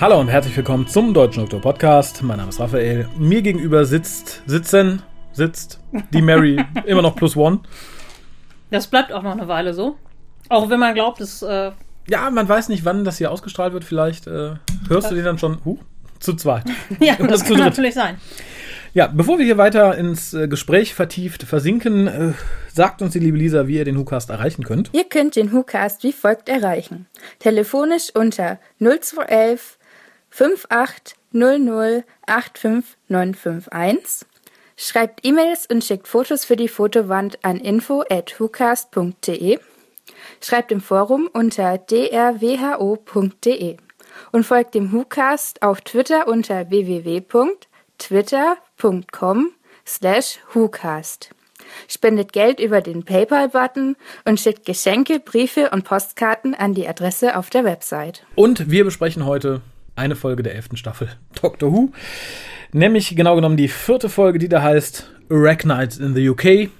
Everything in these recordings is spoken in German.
Hallo und herzlich willkommen zum Deutschen Doktor Podcast. Mein Name ist Raphael. Mir gegenüber sitzt, sitzen, sitzt die Mary immer noch plus one. Das bleibt auch noch eine Weile so. Auch wenn man glaubt, es. Äh, Ja, man weiß nicht, wann das hier ausgestrahlt wird. Vielleicht äh, hörst du den dann schon huh, zu zweit. ja, Oder das zu kann dritt. natürlich sein. Ja, bevor wir hier weiter ins äh, Gespräch vertieft versinken, äh, sagt uns die liebe Lisa, wie ihr den WhoCast erreichen könnt. Ihr könnt den WhoCast wie folgt erreichen. Telefonisch unter 0211 5800 85951. Schreibt E-Mails und schickt Fotos für die Fotowand an info at whocast.de. Schreibt im Forum unter drwho.de und folgt dem WhoCast auf Twitter unter www.twitter.com slash WhoCast. Spendet Geld über den PayPal-Button und schickt Geschenke, Briefe und Postkarten an die Adresse auf der Website. Und wir besprechen heute eine Folge der elften Staffel Doctor Who. Nämlich genau genommen die vierte Folge, die da heißt Arachnides in the UK.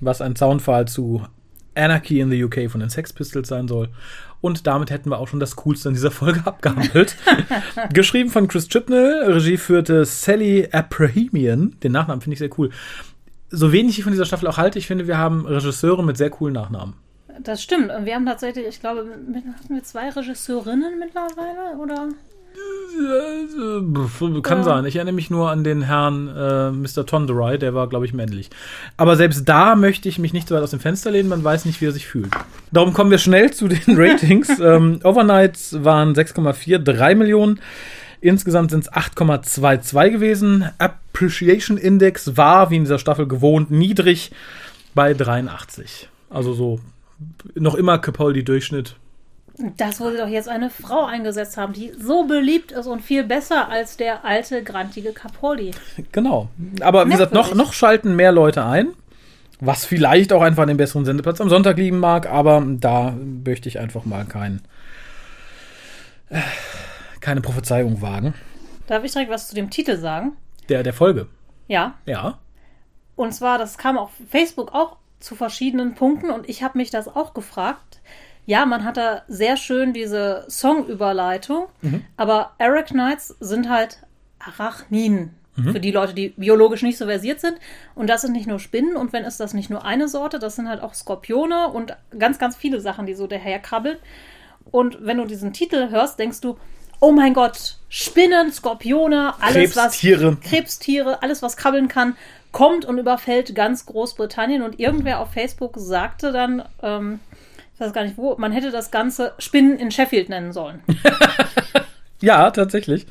Was ein Soundfall zu Anarchy in the UK von den Sex Pistols sein soll. Und damit hätten wir auch schon das Coolste in dieser Folge abgehandelt. Geschrieben von Chris Chibnall, Regie führte Sally Abrahamian. Den Nachnamen finde ich sehr cool. So wenig ich von dieser Staffel auch halte, ich finde, wir haben Regisseure mit sehr coolen Nachnamen. Das stimmt. Und wir haben tatsächlich, ich glaube, mit, hatten wir zwei Regisseurinnen mittlerweile? Oder? Äh, Kann Ja. sein. Ich erinnere mich nur an den Herrn äh, Mr. Tonderai, der war, glaube ich, männlich. Aber selbst da möchte ich mich nicht so weit aus dem Fenster lehnen, man weiß nicht, wie er sich fühlt. Darum kommen wir schnell zu den Ratings. ähm, Overnights waren 6,43 Millionen. Insgesamt sind es 8,22 gewesen. Appreciation Index war, wie in dieser Staffel gewohnt, niedrig bei 83. Also so noch immer Capaldi-Durchschnitt. Das, wo sie doch jetzt eine Frau eingesetzt haben, die so beliebt ist und viel besser als der alte, grantige Capaldi. Genau. Aber wie gesagt, noch, noch schalten mehr Leute ein. Was vielleicht auch einfach an dem besseren Sendeplatz am Sonntag liegen mag, aber da möchte ich einfach mal kein, äh, keine Prophezeiung wagen. Darf ich direkt was zu dem Titel sagen? Der, der Folge. Ja. Ja. Und zwar, das kam auf Facebook auch zu verschiedenen Punkten und ich habe mich das auch gefragt. Ja, man hat da sehr schön diese Songüberleitung, aber Arachnids sind halt Arachniden. Für die Leute, die biologisch nicht so versiert sind. Und das sind nicht nur Spinnen und wenn ist das nicht nur eine Sorte, das sind halt auch Skorpione und ganz, ganz viele Sachen, die so daherkrabbeln. Und wenn du diesen Titel hörst, denkst du, oh mein Gott, Spinnen, Skorpione, alles Krebstiere. was Krebstiere, alles was krabbeln kann, kommt und überfällt ganz Großbritannien. Und irgendwer auf Facebook sagte dann, ähm, ich weiß gar nicht wo, man hätte das Ganze Spinnen in Sheffield nennen sollen. Ja, tatsächlich.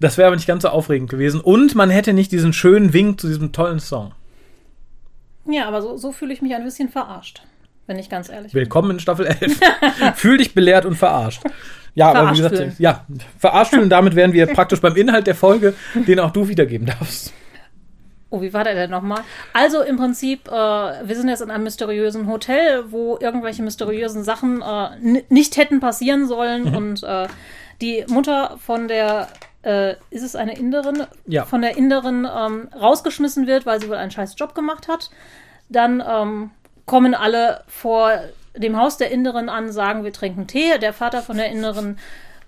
Das wäre aber nicht ganz so aufregend gewesen. Und man hätte nicht diesen schönen Wink zu diesem tollen Song. Ja, aber so, so fühle ich mich ein bisschen verarscht, wenn ich ganz ehrlich bin. Willkommen in Staffel 11. Fühl dich belehrt und verarscht. Ja, aber wie Verarscht gesagt, fühlen. ja, verarscht fühlen, damit wären wir praktisch beim Inhalt der Folge, den auch du wiedergeben darfst. Oh, wie war der denn nochmal? Also im Prinzip, äh, wir sind jetzt in einem mysteriösen Hotel, wo irgendwelche mysteriösen Sachen äh, nicht hätten passieren sollen. Und äh, die Mutter von der, äh, ist es eine Inderin? Ja. Von der Inderin ähm, rausgeschmissen wird, weil sie wohl einen scheiß Job gemacht hat. Dann ähm, kommen alle vor dem Haus der Inderin an, sagen, wir trinken Tee. Der Vater von der Inderin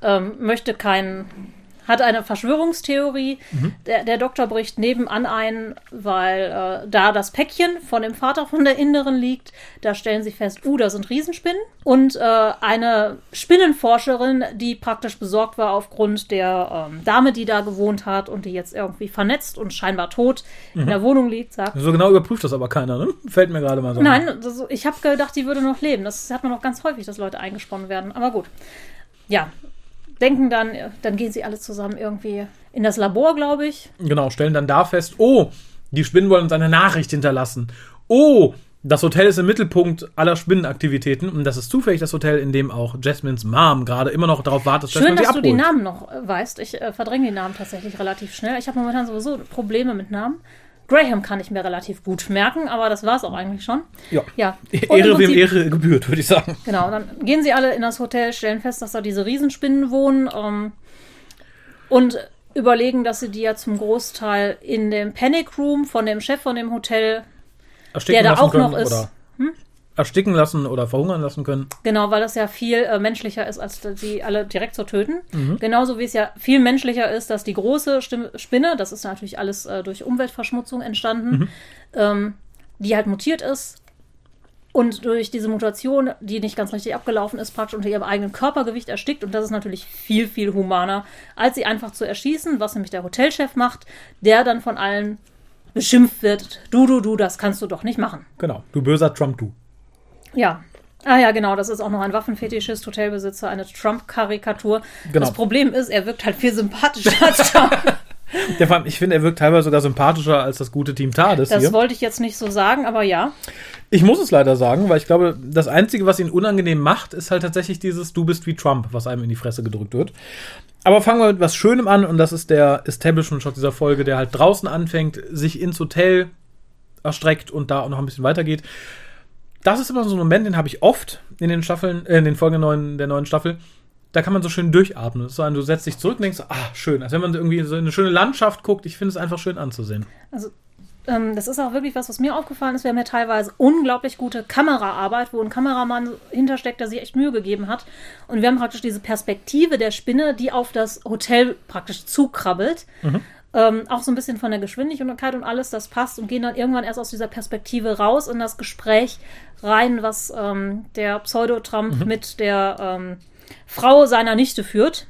ähm, möchte keinen hat eine Verschwörungstheorie. Der, der Doktor bricht nebenan ein, weil äh, da das Päckchen von dem Vater von der Inneren liegt. Da stellen sie fest, uh, da sind Riesenspinnen. Und äh, eine Spinnenforscherin, die praktisch besorgt war aufgrund der ähm, Dame, die da gewohnt hat und die jetzt irgendwie vernetzt und scheinbar tot in der Wohnung liegt, sagt, So genau überprüft das aber keiner, ne? Fällt mir gerade mal so. ein. Nein, das, ich habe gedacht, die würde noch leben. Das hat man noch ganz häufig, dass Leute eingesponnen werden. Aber gut. Ja. Denken dann, dann gehen sie alle zusammen irgendwie in das Labor, glaube ich. Genau, stellen dann da fest, oh, die Spinnen wollen uns eine Nachricht hinterlassen. Oh, das Hotel ist im Mittelpunkt aller Spinnenaktivitäten und das ist zufällig das Hotel, in dem auch Jasmines Mom gerade immer noch darauf wartet, dass Schön, man sie dass du die abholt. Namen noch äh, weißt. Ich äh, verdränge die Namen tatsächlich relativ schnell. Ich habe momentan sowieso Probleme mit Namen. Graham kann ich mir relativ gut merken, aber das war es auch eigentlich schon. Ja. Ja. Und im Ehre wem Ehre gebührt, würde ich sagen. Genau, dann gehen sie alle in das Hotel, stellen fest, dass da diese Riesenspinnen wohnen ähm, und überlegen, dass sie die ja zum Großteil in dem Panic Room von dem Chef von dem Hotel, der da auch noch können, ist. Oder? Ersticken lassen oder verhungern lassen können. Genau, weil das ja viel äh, menschlicher ist, als die alle direkt zu töten. Mhm. Genauso wie es ja viel menschlicher ist, dass die große Stimme, Spinne, das ist natürlich alles äh, durch Umweltverschmutzung entstanden, Mhm. ähm, die halt mutiert ist und durch diese Mutation, die nicht ganz richtig abgelaufen ist, praktisch unter ihrem eigenen Körpergewicht erstickt. Und das ist natürlich viel, viel humaner, als sie einfach zu erschießen, was nämlich der Hotelchef macht, der dann von allen beschimpft wird. Du, du, du, das kannst du doch nicht machen. Genau. Du böser Trump, du. Ja. Ah ja, genau, das ist auch noch ein Waffenfetischist, Hotelbesitzer, eine Trump-Karikatur. Genau. Das Problem ist, er wirkt halt viel sympathischer als Trump. Der, vor allem, ich finde, er wirkt teilweise sogar sympathischer als das gute Team TARDIS Das hier. wollte ich jetzt nicht so sagen, aber ja. Ich muss es leider sagen, weil ich glaube, das Einzige, was ihn unangenehm macht, ist halt tatsächlich dieses Du bist wie Trump, was einem in die Fresse gedrückt wird. Aber fangen wir mit was Schönem an und das ist der Establishment-Shot dieser Folge, der halt draußen anfängt, sich ins Hotel erstreckt und da auch noch ein bisschen weitergeht. Das ist immer so ein Moment, den habe ich oft in den Staffeln, äh, in den Folgen der neuen, der neuen Staffel. Da kann man so schön durchatmen. Das ist so ein, du setzt dich zurück und denkst, ah, schön. Als wenn man irgendwie so in eine schöne Landschaft guckt. Ich finde es einfach schön anzusehen. Also, ähm, das ist auch wirklich was, was mir aufgefallen ist. Wir haben ja teilweise unglaublich gute Kameraarbeit, wo ein Kameramann hintersteckt, der sich echt Mühe gegeben hat. Und wir haben praktisch diese Perspektive der Spinne, die auf das Hotel praktisch zukrabbelt. Ähm, auch so ein bisschen von der Geschwindigkeit und alles, das passt und gehen dann irgendwann erst aus dieser Perspektive raus in das Gespräch rein, was ähm, der Pseudo-Trump mit der ähm, Frau seiner Nichte führt.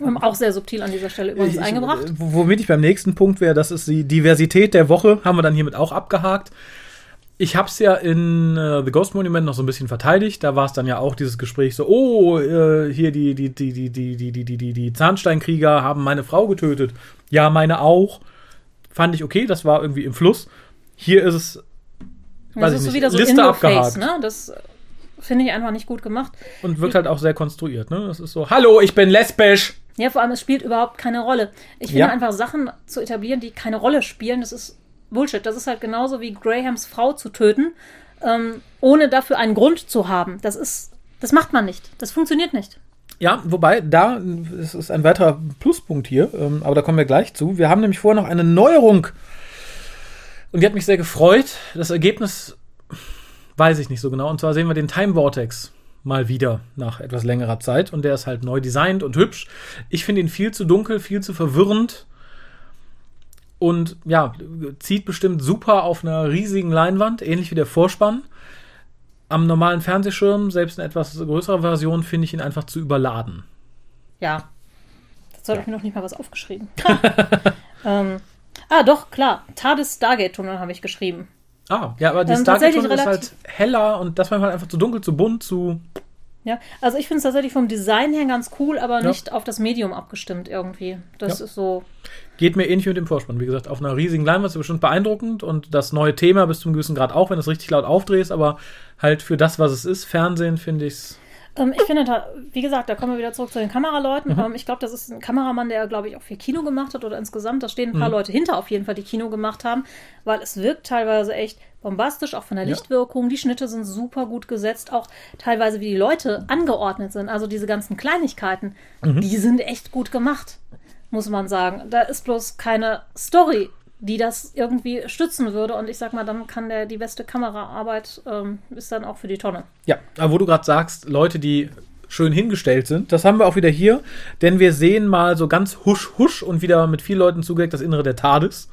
Ähm, auch sehr subtil an dieser Stelle übrigens Ich- eingebracht. Womit ich beim nächsten Punkt wäre, das ist die Diversität der Woche, haben wir dann hiermit auch abgehakt. Ich habe es ja in äh, The Ghost Monument noch so ein bisschen verteidigt. Da war es dann ja auch dieses Gespräch so, oh, äh, hier die, die, die, die, die, die, die, die, die, Zahnsteinkrieger haben meine Frau getötet. Ja, meine auch. Fand ich okay, das war irgendwie im Fluss. Hier ist es, Das weiß ist ich so nicht, wieder so Liste abgehakt. ne? Das finde ich einfach nicht gut gemacht. und wirkt halt auch sehr konstruiert. Ne? Das ist so, hallo, ich bin lesbisch. Ja, vor allem, es spielt überhaupt keine Rolle. Ich finde Ja. einfach Sachen zu etablieren, die keine Rolle spielen, das ist Bullshit. Das ist halt genauso wie Grahams Frau zu töten, ähm, ohne dafür einen Grund zu haben. Das ist, das macht man nicht. Das funktioniert nicht. Ja, wobei, da es ist ein weiterer Pluspunkt hier, ähm, aber da kommen wir gleich zu. Wir haben nämlich vorher noch eine Neuerung. Und die hat mich sehr gefreut. Das Ergebnis weiß ich nicht so genau. Und zwar sehen wir den Time Vortex mal wieder nach etwas längerer Zeit. Und der ist halt neu designt und hübsch. Ich finde ihn viel zu dunkel, viel zu verwirrend. Und ja, zieht bestimmt super auf einer riesigen Leinwand, ähnlich wie der Vorspann. Am normalen Fernsehschirm, selbst in etwas größerer Version, finde ich ihn einfach zu überladen. Ja. Dazu habe ich mir noch nicht mal was aufgeschrieben. ähm, ah, doch, klar. TARDIS Stargate-Tunnel habe ich geschrieben. Ah, ja, aber die Ähm, Stargate Tunnel ist halt heller und das war halt einfach zu dunkel, zu bunt, zu. Ja, also ich finde es tatsächlich vom Design her ganz cool, aber Ja. nicht auf das Medium abgestimmt irgendwie. Das Ja. ist so. Geht mir ähnlich mit dem Vorspann. Wie gesagt, auf einer riesigen Leinwand ist bestimmt beeindruckend und das neue Thema bis zum gewissen Grad auch, wenn du es richtig laut aufdrehst, aber halt für das, was es ist, Fernsehen, finde ich's. Ähm, ich finde, da, wie gesagt, da kommen wir wieder zurück zu den Kameraleuten. Mhm. Ähm, ich glaube, das ist ein Kameramann, der, glaube ich, auch viel Kino gemacht hat oder insgesamt. Da stehen ein Mhm. paar Leute hinter auf jeden Fall, die Kino gemacht haben, weil es wirkt teilweise echt bombastisch, auch von der Ja. Lichtwirkung. Die Schnitte sind super gut gesetzt, auch teilweise, wie die Leute angeordnet sind. Also diese ganzen Kleinigkeiten, Mhm. die sind echt gut gemacht, muss man sagen. Da ist bloß keine Story die das irgendwie stützen würde und ich sag mal, dann kann der die beste Kameraarbeit ähm, ist dann auch für die Tonne. Ja, aber wo du gerade sagst, Leute, die schön hingestellt sind, das haben wir auch wieder hier, denn wir sehen mal so ganz husch husch und wieder mit vielen Leuten zugedeckt das Innere der TARDIS.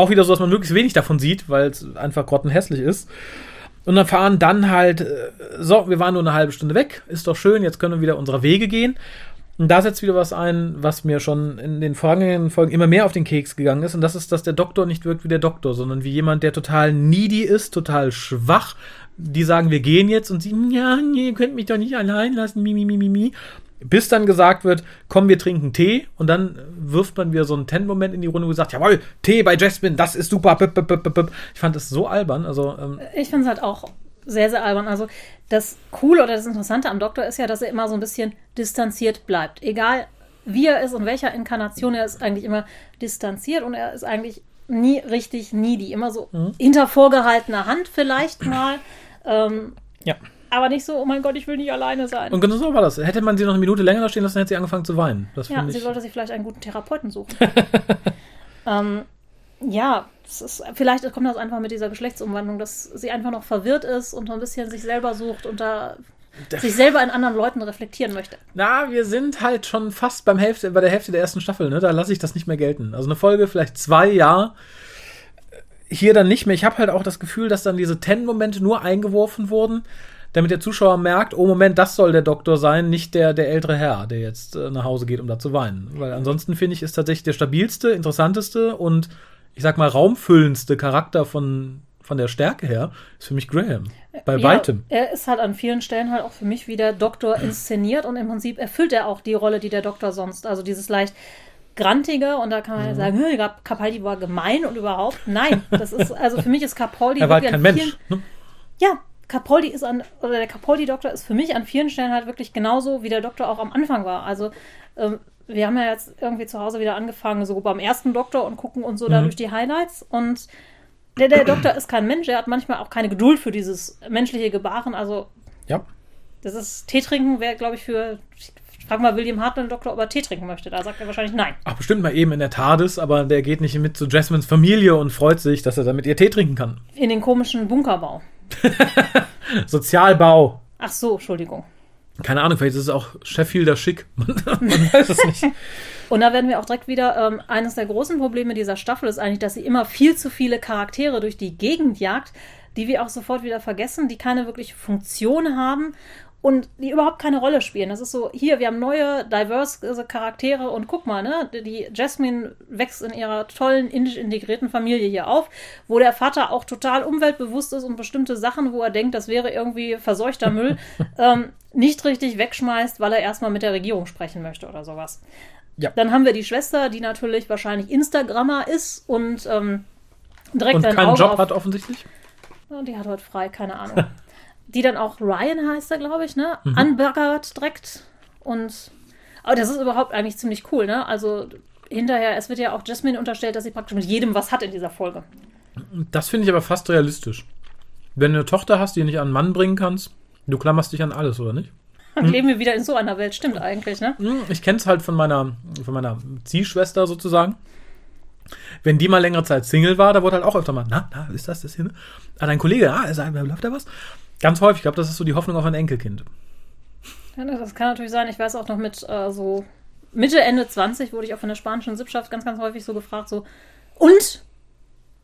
Auch wieder so, dass man möglichst wenig davon sieht, weil es einfach grottenhässlich ist. Und dann fahren dann halt, äh, so, wir waren nur eine halbe Stunde weg, ist doch schön, jetzt können wir wieder unserer Wege gehen. Und da setzt wieder was ein, was mir schon in den vergangenen Folgen immer mehr auf den Keks gegangen ist. Und das ist, dass der Doktor nicht wirkt wie der Doktor, sondern wie jemand, der total needy ist, total schwach. Die sagen, wir gehen jetzt und sie, ja, nee, ihr könnt mich doch nicht allein lassen, mi, mi, mi, mi, mi. Bis dann gesagt wird, komm, wir trinken Tee. Und dann wirft man wieder so einen Ten-Moment in die Runde, wo sagt, jawohl, Tee bei Jasmine, das ist super. Ich fand das so albern. Also, ähm, Ich finde es halt auch sehr, sehr albern. Also das Coole oder das Interessante am Doktor ist ja, dass er immer so ein bisschen distanziert bleibt. Egal wie er ist und welcher Inkarnation, er ist eigentlich immer distanziert und er ist eigentlich nie richtig needy. Immer so hinter vorgehaltener Hand vielleicht mal. Ähm, ja. Aber nicht so, oh mein Gott, ich will nicht alleine sein. Und genau so war das. Hätte man sie noch eine Minute länger da stehen lassen, hätte sie angefangen zu weinen. Das ja, finde sie ich. sollte sich vielleicht einen guten Therapeuten suchen. ähm, ja, ist, vielleicht kommt das einfach mit dieser Geschlechtsumwandlung, dass sie einfach noch verwirrt ist und so ein bisschen sich selber sucht und da sich selber in anderen Leuten reflektieren möchte. Na, wir sind halt schon fast beim Hälfte, bei der Hälfte der ersten Staffel, ne? Da lasse ich das nicht mehr gelten. Also eine Folge, vielleicht zwei, ja. Hier dann nicht mehr. Ich habe halt auch das Gefühl, dass dann diese Ten-Momente nur eingeworfen wurden, damit der Zuschauer merkt, oh Moment, das soll der Doktor sein, nicht der, der ältere Herr, der jetzt äh, nach Hause geht, um da zu weinen. Weil ansonsten finde ich, ist tatsächlich der stabilste, interessanteste und ich sag mal raumfüllendste Charakter von, von der Stärke her, ist für mich Graham. Bei Ja, weitem. Er ist halt an vielen Stellen halt auch für mich wie der Doktor inszeniert und im Prinzip erfüllt er auch die Rolle, die der Doktor sonst, also dieses leicht grantige und da kann man ja sagen, "Hm, Cap- Capaldi war gemein und überhaupt. Nein, das ist, also für mich ist Capaldi Er war halt kein Mensch. Ne? ja, Capaldi ist an, oder der Capaldi-Doktor ist für mich an vielen Stellen halt wirklich genauso, wie der Doktor auch am Anfang war. Also, ähm, wir haben ja jetzt irgendwie zu Hause wieder angefangen, so beim ersten Doktor und gucken und so da Mhm. durch die Highlights. Und der, der Doktor ist kein Mensch, er hat manchmal auch keine Geduld für dieses menschliche Gebaren. Also, Ja. das ist Tee trinken wäre, glaube ich, für. Ich frag mal William Hartnell, Doktor, ob er Tee trinken möchte. Da sagt er wahrscheinlich nein. Ach, bestimmt mal eben in der TARDIS, aber der geht nicht mit zu Jasmines Familie und freut sich, dass er dann mit ihr Tee trinken kann. In den komischen Bunkerbau. Sozialbau. Ach so, Entschuldigung. Keine Ahnung, vielleicht ist es auch Sheffielder Schick. Man, man weiß es nicht. Und da werden wir auch direkt wieder, ähm, eines der großen Probleme dieser Staffel ist eigentlich, dass sie immer viel zu viele Charaktere durch die Gegend jagt, die wir auch sofort wieder vergessen, die keine wirkliche Funktion haben und die überhaupt keine Rolle spielen. Das ist so, hier, wir haben neue, diverse Charaktere und guck mal, ne, die Jasmine wächst in ihrer tollen indisch integrierten Familie hier auf, wo der Vater auch total umweltbewusst ist und bestimmte Sachen, wo er denkt, das wäre irgendwie verseuchter Müll, ähm, nicht richtig wegschmeißt, weil er erstmal mit der Regierung sprechen möchte oder sowas. Ja. Dann haben wir die Schwester, die natürlich wahrscheinlich Instagrammer ist und ähm, direkt Und ein keinen Auge Job hat offensichtlich. Die hat heute frei, keine Ahnung. die dann auch Ryan heißt er, glaube ich, ne? Mhm. Anbaggert direkt. Und aber das ist überhaupt eigentlich ziemlich cool, ne? Also hinterher, es wird ja auch Jasmine unterstellt, dass sie praktisch mit jedem was hat in dieser Folge. Das finde ich aber fast realistisch. Wenn du eine Tochter hast, die du nicht an einen Mann bringen kannst, du klammerst dich an alles, oder nicht? Und leben wir wieder in so einer Welt, stimmt eigentlich, ne? Hm, Ich kenne es halt von meiner, von meiner Ziehschwester sozusagen. Wenn die mal längere Zeit Single war, da wurde halt auch öfter mal, na, na, ist das das hier? Ne? Ah, dein Kollege, ah, ist, läuft da was? Ganz häufig, ich glaube, das ist so die Hoffnung auf ein Enkelkind. Ja, das kann natürlich sein. Ich weiß auch noch mit äh, so Mitte, Ende 20 wurde ich auch von der spanischen Sippschaft ganz, ganz häufig so gefragt, so, und?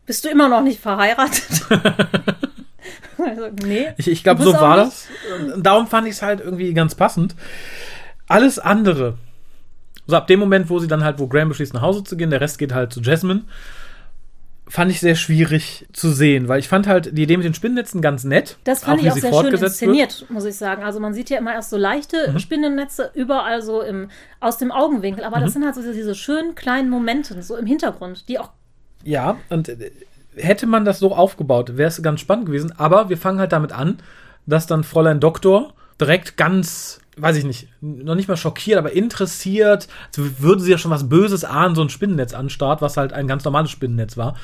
Bist du immer noch nicht verheiratet? also, nee. Ich, ich glaube, so war nicht- das. Darum fand ich es halt irgendwie ganz passend. Alles andere, so ab dem Moment, wo sie dann halt, wo Graham beschließt, nach Hause zu gehen, der Rest geht halt zu Jasmine, fand ich sehr schwierig zu sehen, weil ich fand halt die Idee mit den Spinnennetzen ganz nett. Das fand wie ich auch sehr schön fortgesetzt wird. inszeniert, muss ich sagen. Also man sieht ja immer erst so leichte Mhm. Spinnennetze überall so im, aus dem Augenwinkel. Aber Mhm. das sind halt so diese, diese schönen kleinen Momente, so im Hintergrund, die auch Ja, und äh, hätte man das so aufgebaut, wäre es ganz spannend gewesen. Aber wir fangen halt damit an, dass dann Fräulein Doktor direkt ganz, weiß ich nicht, noch nicht mal schockiert, aber interessiert, als würde sie ja schon was Böses ahnen, so ein Spinnennetz anstarrt, was halt ein ganz normales Spinnennetz war.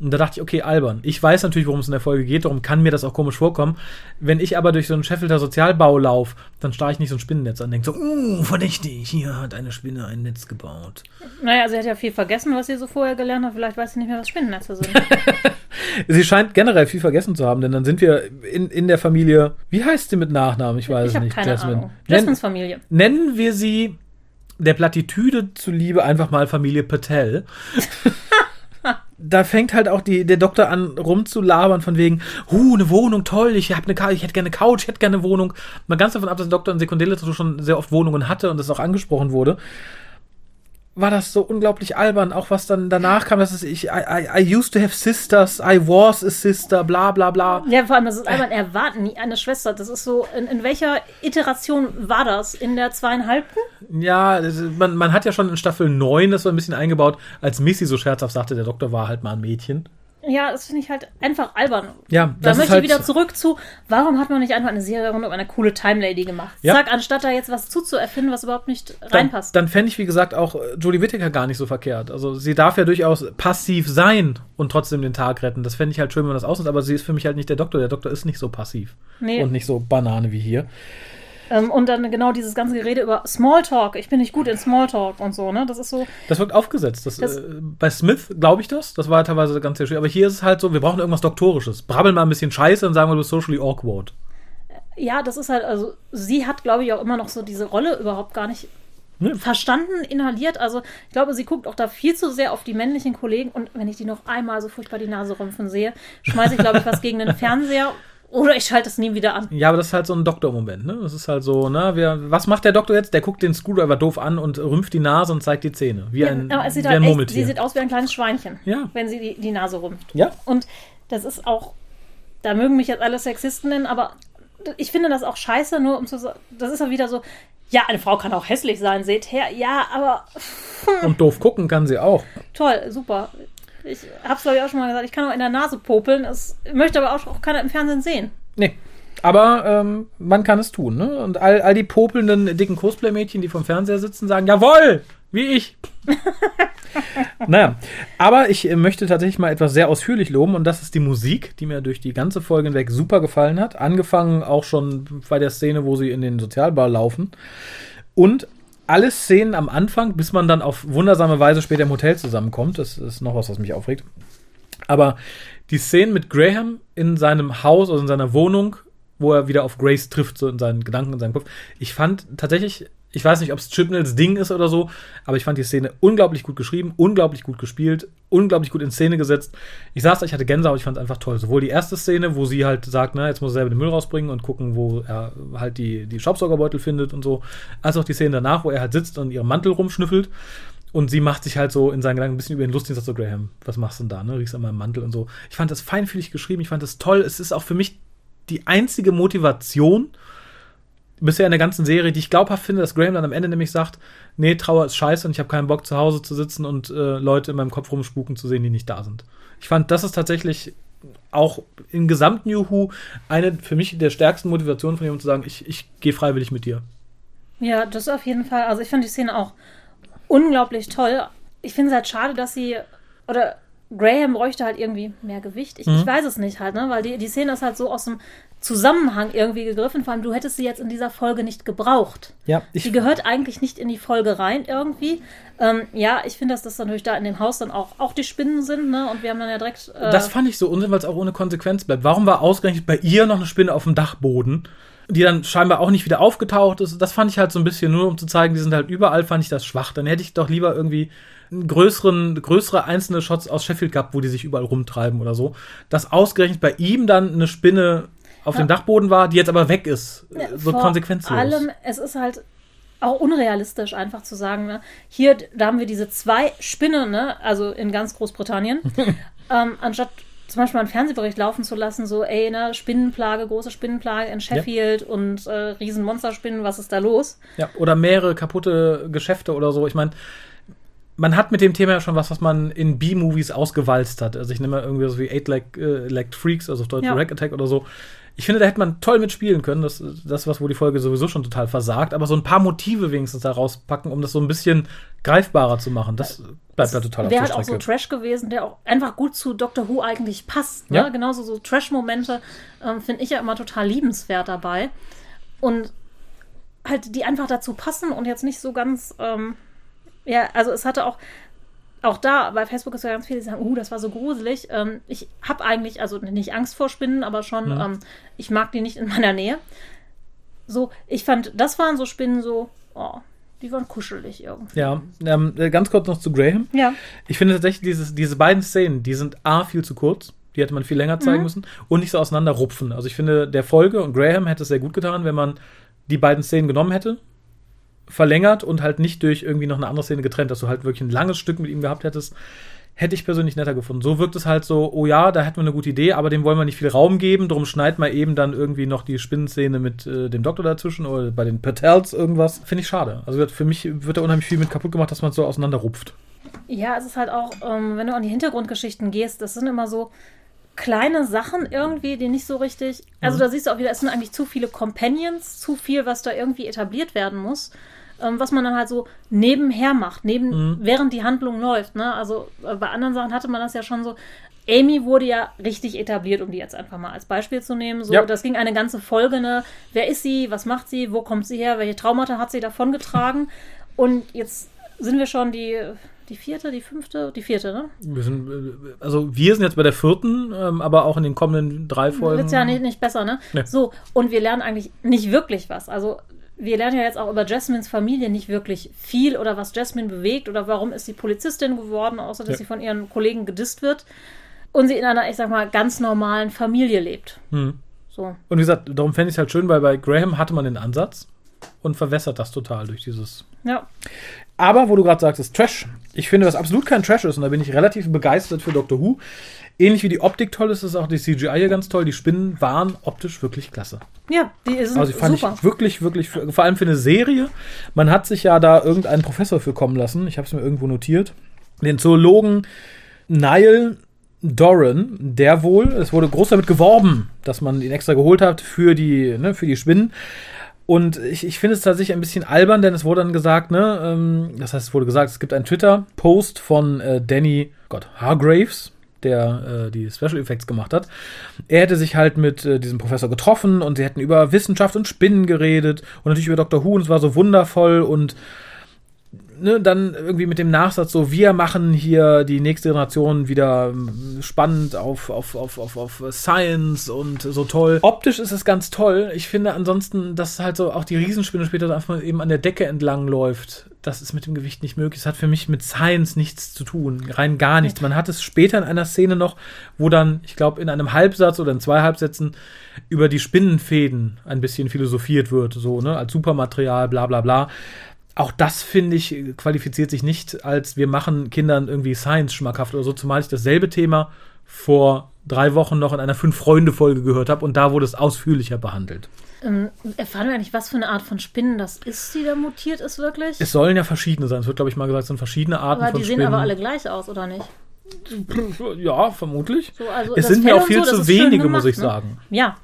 Und da dachte ich, okay, albern. Ich weiß natürlich, worum es in der Folge geht, darum kann mir das auch komisch vorkommen. Wenn ich aber durch so einen Scheffelter Sozialbau laufe, dann starre ich nicht so ein Spinnennetz an und denke so, uh, verdächtig, hier hat eine Spinne ein Netz gebaut. Naja, sie hat ja viel vergessen, was sie so vorher gelernt hat. Vielleicht weiß sie nicht mehr, was Spinnennetze sind. Sie scheint generell viel vergessen zu haben, denn dann sind wir in, in der Familie. Wie heißt sie mit Nachnamen? Ich weiß ich es nicht. keine Jasmine. Ahnung. Jasmines Familie. nennen wir sie der Plattitüde zuliebe einfach mal Familie Patel. da fängt halt auch die, der Doktor an rumzulabern von wegen, huh, eine Wohnung, toll, ich, hab eine, ich hätte gerne eine Couch, ich hätte gerne eine Wohnung. Mal ganz davon ab, dass der Doktor in Sekundärliteratur schon sehr oft Wohnungen hatte und das auch angesprochen wurde. War das so unglaublich albern, auch was dann danach kam, dass es ich, I, I, I used to have sisters, I was a sister, bla bla bla. Ja, vor allem, das ist albern. Er war nie eine Schwester. Das ist so, in, in welcher Iteration war das? In der zweieinhalbten? Ja, das man, man hat ja schon in Staffel 9 das so ein bisschen eingebaut, als Missy so scherzhaft sagte, der Doktor war halt mal ein Mädchen. Ja, das finde ich halt einfach albern. Ja, Da das ist möchte halt, ich wieder zurück zu, warum hat man nicht einfach eine Serie rund um eine coole Time Lady gemacht? Ja. Zack, anstatt da jetzt was zuzuerfinden, was überhaupt nicht dann, reinpasst. dann fände ich, wie gesagt, auch äh, Jodie Whittaker gar nicht so verkehrt. Also sie darf ja durchaus passiv sein und trotzdem den Tag retten. Das fände ich halt schön, wenn man das ausnutzt, aber sie ist für mich halt nicht der Doktor. Der Doktor ist nicht so passiv nee, und nicht so Banane wie hier. Ähm, und dann genau dieses ganze Gerede über Smalltalk. Ich bin nicht gut in Smalltalk und so, ne? Das ist so. Das wirkt aufgesetzt. Das, Das- äh, bei Smith glaube ich das. Das war teilweise ganz sehr schön. Aber hier ist es halt so, wir brauchen irgendwas Doktorisches. Brabbeln mal ein bisschen Scheiße und sagen wir, du bist socially awkward. Ja, das ist halt, also sie hat, glaube ich, auch immer noch so diese Rolle überhaupt gar nicht Ne? verstanden, inhaliert. Also ich glaube, sie guckt auch da viel zu sehr auf die männlichen Kollegen und wenn ich die noch einmal so furchtbar die Nase rümpfen sehe, schmeiße ich, glaube ich, was gegen den Fernseher oder ich schalte es nie wieder an. Ja, aber das ist halt so ein Doktor-Moment, ne? Das ist halt so, ne? Wir, was macht der Doktor jetzt? Der guckt den Screwdriver doof an und rümpft die Nase und zeigt die Zähne. Wie ein, aber es sieht wie halt ein echt, sie sieht aus wie ein kleines Schweinchen, Ja. wenn sie die, die Nase rümpft. ja. Und das ist auch, da mögen mich jetzt alle Sexisten nennen, aber ich finde das auch scheiße, nur um zu sagen, das ist ja wieder so, ja, eine Frau kann auch hässlich sein, seht her, ja, aber Und doof gucken kann sie auch. toll, super. Ich hab's glaube ich auch schon mal gesagt, ich kann auch in der Nase popeln, es möchte aber auch, auch keiner im Fernsehen sehen. Nee. Aber ähm, man kann es tun, ne? Und all, all die popelnden, dicken Cosplay-Mädchen, die vom Fernseher sitzen, sagen, jawohl, wie ich. naja, aber ich äh, möchte tatsächlich mal etwas sehr ausführlich loben und das ist die Musik, die mir durch die ganze Folge hinweg super gefallen hat. Angefangen auch schon bei der Szene, wo sie in den Sozialball laufen. Und alle Szenen am Anfang, bis man dann auf wundersame Weise später im Hotel zusammenkommt, das ist noch was, was mich aufregt. Aber die Szenen mit Graham in seinem Haus oder in seiner Wohnung, wo er wieder auf Grace trifft, so in seinen Gedanken, in seinem Kopf. Ich fand tatsächlich, ich weiß nicht, ob es Chibnalls Ding ist oder so, aber ich fand die Szene unglaublich gut geschrieben, unglaublich gut gespielt, unglaublich gut in Szene gesetzt. Ich saß da, ich hatte Gänsehaut, ich fand es einfach toll. Sowohl die erste Szene, wo sie halt sagt, na, jetzt muss er selber den Müll rausbringen und gucken, wo er halt die, die Staubsaugerbeutel findet und so, als auch die Szene danach, wo er halt sitzt und ihren Mantel rumschnüffelt. Und sie macht sich halt so in seinen Gedanken ein bisschen über ihn lustig und so, Graham, was machst du denn da, ne? Riechst an meinem Mantel und so. Ich fand das feinfühlig geschrieben, ich fand das toll. Es ist auch für mich die einzige Motivation bisher in der ganzen Serie, die ich glaubhaft finde, dass Graham dann am Ende nämlich sagt, nee, Trauer ist scheiße und ich habe keinen Bock zu Hause zu sitzen und äh, Leute in meinem Kopf rumspuken zu sehen, die nicht da sind. Ich fand, das ist tatsächlich auch im gesamten Juhu eine für mich der stärksten Motivationen von jemandem zu sagen, ich, ich gehe freiwillig mit dir. Ja, das auf jeden Fall. Also ich fand die Szene auch unglaublich toll. Ich finde es halt schade, dass sie, oder Graham bräuchte halt irgendwie mehr Gewicht. Ich, ich weiß es nicht halt, ne? Weil die, die Szene ist halt so aus dem Zusammenhang irgendwie gegriffen. Vor allem, du hättest sie jetzt in dieser Folge nicht gebraucht. Ja, ich, Die gehört eigentlich nicht in die Folge rein irgendwie. Ähm, ja, ich finde, dass das natürlich da in dem Haus dann auch, auch die Spinnen sind, ne? Und wir haben dann ja direkt. Äh, Das fand ich so unsinn, weil es auch ohne Konsequenz bleibt. Warum war ausgerechnet bei ihr noch eine Spinne auf dem Dachboden, die dann scheinbar auch nicht wieder aufgetaucht ist? Das fand ich halt so ein bisschen, nur um zu zeigen, die sind halt überall, fand ich das schwach. Dann hätte ich doch lieber irgendwie einen größeren, größere einzelne Shots aus Sheffield gehabt, wo die sich überall rumtreiben oder so. Dass ausgerechnet bei ihm dann eine Spinne auf dem Dachboden war, die jetzt aber weg ist. so vor konsequenzlos. allem, es ist halt auch unrealistisch, einfach zu sagen, ne? Hier, da haben wir diese zwei Spinnen, ne? Also in ganz Großbritannien. ähm, anstatt zum Beispiel einen Fernsehbericht laufen zu lassen, so, ey, ne, Spinnenplage, große Spinnenplage in Sheffield und äh, riesen Monsterspinnen, was ist da los? Ja, oder mehrere kaputte Geschäfte oder so. Ich meine, man hat mit dem Thema ja schon was, was man in B-Movies ausgewalzt hat. Also ich nehme mal irgendwie so wie Eight-Legged äh, Legged Freaks, also auf Deutsch Ja. Rack Attack oder so. Ich finde, da hätte man toll mitspielen können. Das das was, wo die Folge sowieso schon total versagt. Aber so ein paar Motive wenigstens da rauspacken, um das so ein bisschen greifbarer zu machen. Das bleibt da total auf Wäre der halt auch so. Trash gewesen, der auch einfach gut zu Doctor Who eigentlich passt. Ne? Ja. Genauso so Trash-Momente ähm, finde ich ja immer total liebenswert dabei. Und halt, die einfach dazu passen und jetzt nicht so ganz, ähm, ja, also es hatte auch, auch da, bei Facebook ist ja ganz viele, die sagen, uh, das war so gruselig. Ähm, ich habe eigentlich, also nicht Angst vor Spinnen, aber schon, Ja. ähm, ich mag die nicht in meiner Nähe. So, ich fand, das waren so Spinnen so, oh, die waren kuschelig irgendwie. Ja, ähm, äh, ganz kurz noch zu Graham. Ja. Ich finde tatsächlich, dieses, diese beiden Szenen, die sind A, viel zu kurz. Die hätte man viel länger zeigen müssen und nicht so auseinanderrupfen. Also ich finde, der Folge und Graham hätte es sehr gut getan, wenn man die beiden Szenen genommen hätte, verlängert und halt nicht durch irgendwie noch eine andere Szene getrennt, dass du halt wirklich ein langes Stück mit ihm gehabt hättest. Hätte ich persönlich netter gefunden. So wirkt es halt so, oh ja, da hätten wir eine gute Idee, aber dem wollen wir nicht viel Raum geben, drum schneid mal eben dann irgendwie noch die Spinnenszene mit äh, dem Doktor dazwischen oder bei den Patels irgendwas. Finde ich schade. Also für mich wird da unheimlich viel mit kaputt gemacht, dass man es so auseinanderrupft. Ja, es ist halt auch, ähm, wenn du an die Hintergrundgeschichten gehst, das sind immer so kleine Sachen irgendwie, die nicht so richtig. Also Mhm. da siehst du auch wieder, es sind eigentlich zu viele Companions, zu viel, was da irgendwie etabliert werden muss. Ähm, was man dann halt so nebenher macht, neben, Mhm. während die Handlung läuft. Ne? Also äh, bei anderen Sachen hatte man das ja schon so. Amy wurde ja richtig etabliert, um die jetzt einfach mal als Beispiel zu nehmen. So, Ja. das ging eine ganze Folge, ne? Wer ist sie? Was macht sie? Wo kommt sie her? Welche Traumata hat sie davongetragen? Und jetzt sind wir schon die, die vierte, die fünfte, die vierte, ne? Wir sind, äh, also wir sind jetzt bei der vierten, ähm, aber auch in den kommenden drei Folgen. Wird's ja nicht, nicht besser, ne? Nee. So, und wir lernen eigentlich nicht wirklich was. Also, wir lernen ja jetzt auch über Jasmines Familie nicht wirklich viel oder was Jasmine bewegt oder warum ist sie Polizistin geworden, außer dass Ja. sie von ihren Kollegen gedisst wird und sie in einer, ich sag mal, ganz normalen Familie lebt. Hm. So. Und wie gesagt, darum fände ich es halt schön, weil bei Graham hatte man den Ansatz und verwässert das total durch dieses. Ja. Aber wo du gerade sagst, ist Trash. Ich finde, was absolut kein Trash ist, und da bin ich relativ begeistert für Doctor Who. Ähnlich wie die Optik toll ist, ist auch die CGI hier ganz toll. Die Spinnen waren optisch wirklich klasse. Ja, die sind Also ich fand super. ich wirklich, wirklich, für, vor allem für eine Serie. Man hat sich ja da irgendeinen Professor für kommen lassen. Ich habe es mir irgendwo notiert. Den Zoologen Niall Doran, der wohl, es wurde groß damit geworben, dass man ihn extra geholt hat für die, ne, für die Spinnen. Und ich, ich finde es tatsächlich ein bisschen albern, denn es wurde dann gesagt, ne, ähm, das heißt, es wurde gesagt, es gibt einen Twitter-Post von äh, Danny Gott, Hargraves, der äh, die Special Effects gemacht hat. Er hätte sich halt mit äh, diesem Professor getroffen und sie hätten über Wissenschaft und Spinnen geredet und natürlich über Dr. Who und es war so wundervoll und ne, dann irgendwie mit dem Nachsatz so, wir machen hier die nächste Generation wieder ähm, spannend auf, auf, auf, auf, auf Science und so toll. Optisch ist es ganz toll. Ich finde ansonsten, dass halt so auch die Riesenspinne später einfach mal eben an der Decke entlang läuft. Das ist mit dem Gewicht nicht möglich. Es hat für mich mit Science nichts zu tun. Rein gar nichts. Man hat es später in einer Szene noch, wo dann, ich glaube, in einem Halbsatz oder in zwei Halbsätzen über die Spinnenfäden ein bisschen philosophiert wird, so, ne, als Supermaterial, bla bla bla. Auch das, finde ich, qualifiziert sich nicht als wir machen Kindern irgendwie Science schmackhaft oder so, zumal ich dasselbe Thema vor drei Wochen noch in einer Fünf-Freunde-Folge gehört habe und da wurde es ausführlicher behandelt. Ähm, erfahren wir eigentlich, was für eine Art von Spinnen das ist, die da mutiert ist, wirklich? Es sollen ja verschiedene sein. Es wird, glaube ich, mal gesagt, es sind verschiedene Arten aber von die sehen Spinnen. aber alle gleich aus, oder nicht? Ja, vermutlich. So, also es sind mir auch viel so, zu wenige, gemacht, muss ich ne? sagen. Ja.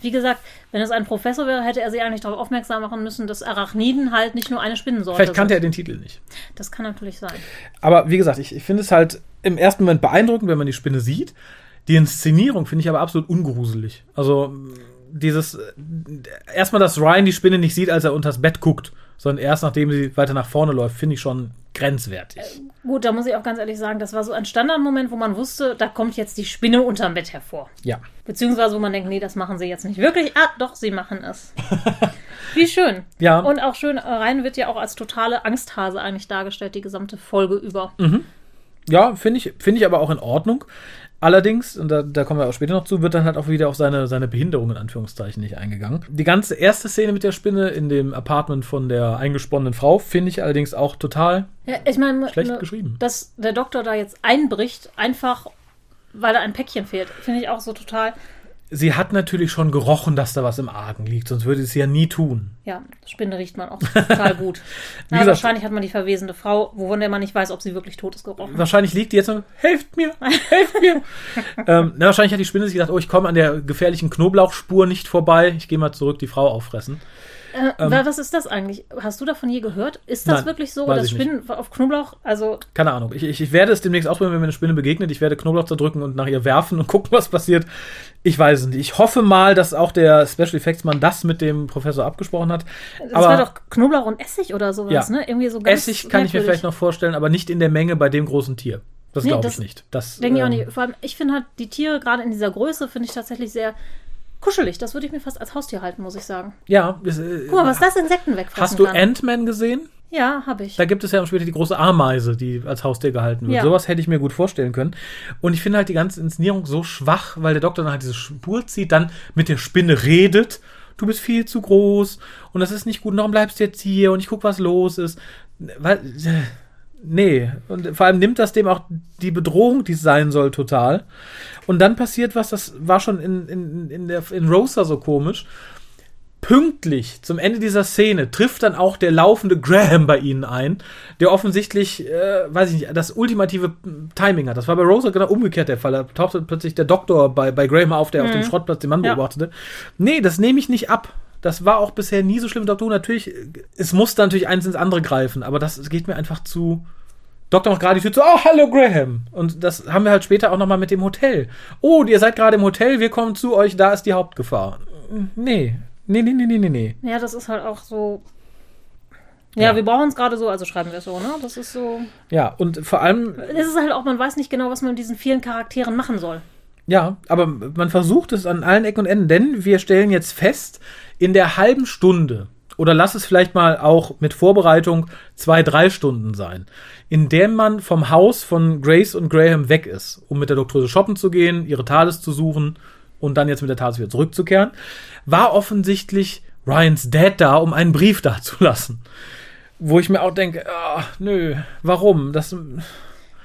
Wie gesagt, wenn es ein Professor wäre, hätte er sie eigentlich darauf aufmerksam machen müssen, dass Arachniden halt nicht nur eine Spinnensorte Vielleicht kannte er sind. den Titel nicht. Das kann natürlich sein. Aber wie gesagt, ich, ich finde es halt im ersten Moment beeindruckend, wenn man die Spinne sieht. Die Inszenierung finde ich aber absolut ungruselig. Also dieses äh, erstmal, dass Ryan die Spinne nicht sieht, als er unters Bett guckt, sondern erst nachdem sie weiter nach vorne läuft, finde ich schon grenzwertig. Gut, da muss ich auch ganz ehrlich sagen, das war so ein Standardmoment, wo man wusste, da kommt jetzt die Spinne unterm Bett hervor. Ja. Beziehungsweise, wo man denkt, nee, das machen sie jetzt nicht wirklich. Ah, doch, sie machen es. Wie schön. Ja. Und auch schön, äh, Ryan wird ja auch als totale Angsthase eigentlich dargestellt, die gesamte Folge über. Ja, finde ich, finde ich aber auch in Ordnung. Allerdings, und da, da kommen wir auch später noch zu, wird dann halt auch wieder auf seine, seine Behinderung in Anführungszeichen nicht eingegangen. Die ganze erste Szene mit der Spinne in dem Apartment von der eingesponnenen Frau finde ich allerdings auch total Ja, ich meine, Schlecht ne, geschrieben. dass der Doktor da jetzt einbricht, einfach weil da ein Päckchen fehlt, finde ich auch so total. Sie hat natürlich schon gerochen, dass da was im Argen liegt, sonst würde sie es ja nie tun. Ja, Spinne riecht man auch total gut. Na, gesagt- wahrscheinlich hat man die verwesende Frau, wovon der man nicht weiß, ob sie wirklich tot ist, gerochen. Wahrscheinlich liegt die jetzt noch, helft mir, helft mir. ähm, na, wahrscheinlich hat die Spinne sich gedacht, oh, ich komme an der gefährlichen Knoblauchspur nicht vorbei, ich gehe mal zurück, die Frau auffressen. Äh, wa- was ist das eigentlich? Hast du davon je gehört? Ist das Nein, wirklich so, dass ich nicht. Spinnen auf Knoblauch, also Keine Ahnung. Ich, ich, ich werde es demnächst ausprobieren, wenn mir eine Spinne begegnet. Ich werde Knoblauch zerdrücken und nach ihr werfen und gucken, was passiert. Ich weiß es nicht. Ich hoffe mal, dass auch der Special Effects Mann das mit dem Professor abgesprochen hat. das aber war doch Knoblauch und Essig oder sowas, Ja. ne? Irgendwie so ganz Essig kann ich mir merkwürdig. vielleicht noch vorstellen, aber nicht in der Menge bei dem großen Tier. Das Nee, glaube ich nicht. Das Denke ich auch ähm, nicht. Vor allem, ich finde halt die Tiere gerade in dieser Größe, finde ich tatsächlich sehr kuschelig. Das würde ich mir fast als Haustier halten, muss ich sagen. Ja, das, äh, Guck mal, was das Insekten wegfressen hast du kann. Ant-Man gesehen? Ja, habe ich. Da gibt es ja später die große Ameise, die als Haustier gehalten wird. Ja. Sowas hätte ich mir gut vorstellen können. Und ich finde halt die ganze Inszenierung so schwach, weil der Doktor dann halt diese Spur zieht, dann mit der Spinne redet. Du bist viel zu groß und das ist nicht gut. Und Warum bleibst du jetzt hier? Und ich guck, was los ist. Weil, äh, nee. Und vor allem nimmt das dem auch die Bedrohung, die es sein soll, total. Und dann passiert was, das war schon in, in, in, der, in Rosa so komisch pünktlich zum Ende dieser Szene trifft dann auch der laufende Graham bei ihnen ein, der offensichtlich, äh, weiß ich nicht, das ultimative Timing hat. Das war bei Rosa genau umgekehrt der Fall. Da tauchte plötzlich der Doktor bei, bei Graham auf, der auf dem Schrottplatz den Mann Ja. beobachtete. Nee, das nehme ich nicht ab. Das war auch bisher nie so schlimm. Doktor natürlich, es muss da natürlich eins ins andere greifen, aber das geht mir einfach zu Doktor macht gerade die Tür zu, oh, hallo Graham. Und das haben wir halt später auch nochmal mit dem Hotel. Oh, ihr seid gerade im Hotel, wir kommen zu euch, da ist die Hauptgefahr. Nee, nee, nee, nee, nee, nee, nee. Ja, das ist halt auch so. Ja, Ja. wir brauchen es gerade so, also schreiben wir es so, ne? Das ist so. Ja, und vor allem, Es ist halt auch, man weiß nicht genau, was man mit diesen vielen Charakteren machen soll. ja, aber man versucht es an allen Ecken und Enden, denn wir stellen jetzt fest, in der halben Stunde, oder lass es vielleicht mal auch mit Vorbereitung zwei, drei Stunden sein, in dem man vom Haus von Grace und Graham weg ist, um mit der Doktorse shoppen zu gehen, ihre TARDIS zu suchen und dann jetzt mit der TARDIS wieder zurückzukehren, war offensichtlich Ryans Dad da, um einen Brief dazulassen. Wo ich mir auch denke, ah, nö, warum? Das,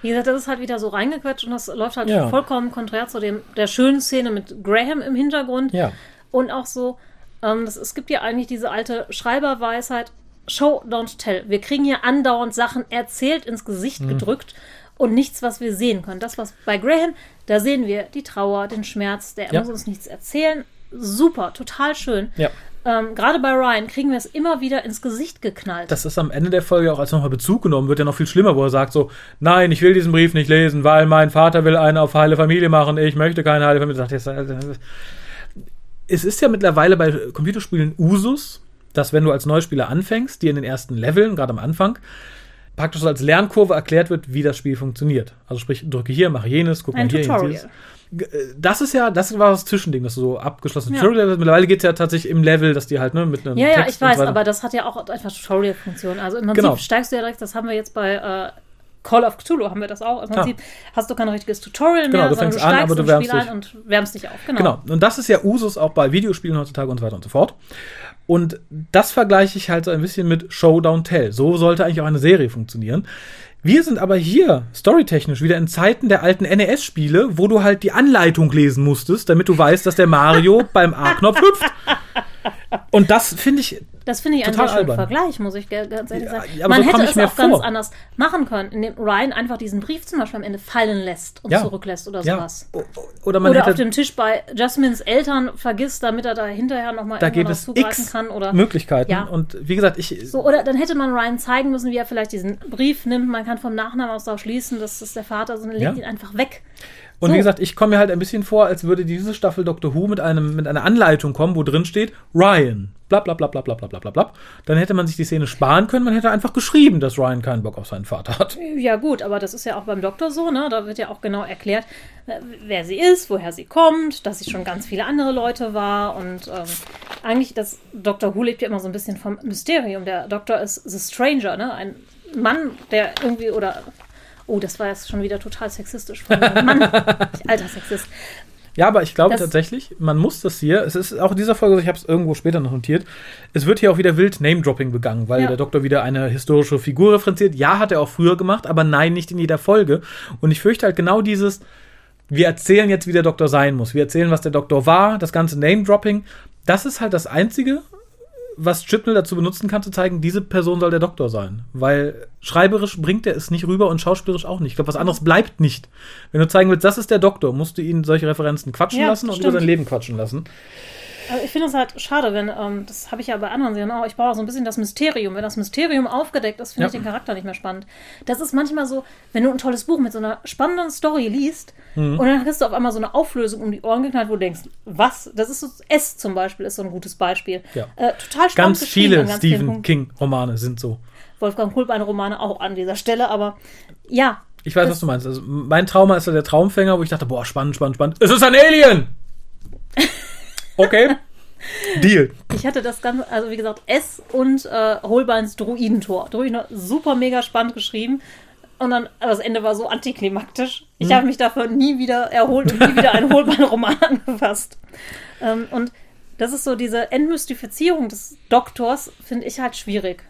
Wie gesagt, das ist halt wieder so reingequetscht und das läuft halt Ja. vollkommen konträr zu dem, der schönen Szene mit Graham im Hintergrund. ja. Und auch so, ähm, das, es gibt ja eigentlich diese alte Schreiberweisheit, Show, don't tell. Wir kriegen hier andauernd Sachen erzählt, ins Gesicht Mhm. gedrückt und nichts, was wir sehen können. Das, was bei Graham, da sehen wir die Trauer, den Schmerz, der Ja. muss uns nichts erzählen. Super, total schön. Ja. Ähm, Gerade bei Ryan kriegen wir es immer wieder ins Gesicht geknallt. Das ist am Ende der Folge auch, als nochmal Bezug genommen wird, ja noch viel schlimmer, wo er sagt so, nein, ich will diesen Brief nicht lesen, weil mein Vater will eine auf heile Familie machen, ich möchte keine heile Familie. Sagt, es ist ja mittlerweile bei Computerspielen Usus, dass wenn du als Neuspieler anfängst, dir in den ersten Leveln, gerade am Anfang, praktisch so als Lernkurve erklärt wird, wie das Spiel funktioniert. Also sprich, drücke hier, mache jenes, guck mal hier, Tutorial. äh, Das ist ja, das war das Zwischending, das so abgeschlossene Ja. Tutorial. Mittlerweile geht es ja tatsächlich im Level, dass die halt ne, mit einem Ja, ja, Text ich und weiß, aber das hat ja auch einfach Tutorial-Funktion. Also im Prinzip Genau. steigst du ja direkt, das haben wir jetzt bei äh, Call of Cthulhu, haben wir das auch. Im Prinzip hast du kein richtiges Tutorial Genau, mehr, du sondern fängst du an, aber du wärmst Spiel dich. ein und wärmst dich auf. Genau. Genau. Und das ist ja Usus auch bei Videospielen heutzutage und so weiter und so fort. Und das vergleiche ich halt so ein bisschen mit Showdown Tell. So sollte eigentlich auch eine Serie funktionieren. Wir sind aber hier storytechnisch wieder in Zeiten der alten NES-Spiele, wo du halt die Anleitung lesen musstest, damit du weißt, dass der Mario beim A-Knopf hüpft. Und das finde ich, Das finde ich einen Total sehr schönen albern. Vergleich, muss ich ganz ehrlich Ja, sagen. aber Man so hätte es auch ganz vor. anders machen können, indem Ryan einfach diesen Brief zum Beispiel am Ende fallen lässt und Ja. zurücklässt oder ja. sowas. Oder man Oder auf dem Tisch bei Jasmines Eltern vergisst, damit er da hinterher nochmal da gibt es zugreifen x kann. Oder Möglichkeiten. Ja. Und wie gesagt, ich, So, oder dann hätte man Ryan zeigen müssen, wie er vielleicht diesen Brief nimmt. Man kann vom Nachnamen aus darauf schließen, dass das der Vater ist und legt Ja. ihn einfach weg. Und So. wie gesagt, ich komme mir halt ein bisschen vor, als würde diese Staffel Doctor Who mit, einem, mit einer Anleitung kommen, wo drin steht, Ryan, bla bla bla bla bla bla bla bla. Dann hätte man sich die Szene sparen können, man hätte einfach geschrieben, dass Ryan keinen Bock auf seinen Vater hat. Ja, gut, aber das ist ja auch beim Doktor so, ne? Da wird ja auch genau erklärt, wer sie ist, woher sie kommt, dass sie schon ganz viele andere Leute war. Und ähm, eigentlich, das Doctor Who lebt ja immer so ein bisschen vom Mysterium. Der Doktor ist The Stranger, ne? Ein Mann, der irgendwie oder. Oh, das war jetzt schon wieder total sexistisch von mir. Mann, alter Sexist. Ja, aber ich glaube Das- tatsächlich, man muss das hier, es ist auch in dieser Folge, ich habe es irgendwo später noch notiert, es wird hier auch wieder wild Name-Dropping begangen, weil Ja. der Doktor wieder eine historische Figur referenziert. Ja, hat er auch früher gemacht, aber nein, nicht in jeder Folge. Und ich fürchte halt genau dieses, wir erzählen jetzt, wie der Doktor sein muss. Wir erzählen, was der Doktor war, das ganze Name-Dropping. Das ist halt das Einzige, was Chipnell dazu benutzen kann, zu zeigen, diese Person soll der Doktor sein. Weil schreiberisch bringt er es nicht rüber und schauspielerisch auch nicht. Ich glaube, was anderes bleibt nicht. Wenn du zeigen willst, das ist der Doktor, musst du ihn solche Referenzen quatschen Ja, lassen und stimmt. über sein Leben quatschen lassen. Also ich finde es halt schade, wenn, ähm, das habe ich ja bei anderen Serien auch, ich brauche so ein bisschen das Mysterium. Wenn das Mysterium aufgedeckt ist, finde Ja. ich den Charakter nicht mehr spannend. Das ist manchmal so, wenn du ein tolles Buch mit so einer spannenden Story liest Mhm. und dann kriegst du auf einmal so eine Auflösung um die Ohren geknallt, wo du denkst, was? Das ist so, S zum Beispiel ist so ein gutes Beispiel. Ja. Äh, total spannend Ganz viele an ganz Stephen. King-Romane sind so. Wolfgang Kulbein-Romane auch an dieser Stelle, aber ja. Ich weiß, was du meinst. Also mein Trauma ist ja der Traumfänger, wo ich dachte, boah, spannend, spannend, spannend. Es ist ein Alien! Okay. Deal. Ich hatte das Ganze, also wie gesagt, S und äh, Holbeins Druidentor. Druidentor, super mega spannend geschrieben. Und dann, das Ende war so antiklimaktisch. Ich Hm. habe mich davon nie wieder erholt und nie wieder einen Holbein-Roman angefasst. Ähm, und das ist so diese Entmystifizierung des Doktors, finde ich halt schwierig.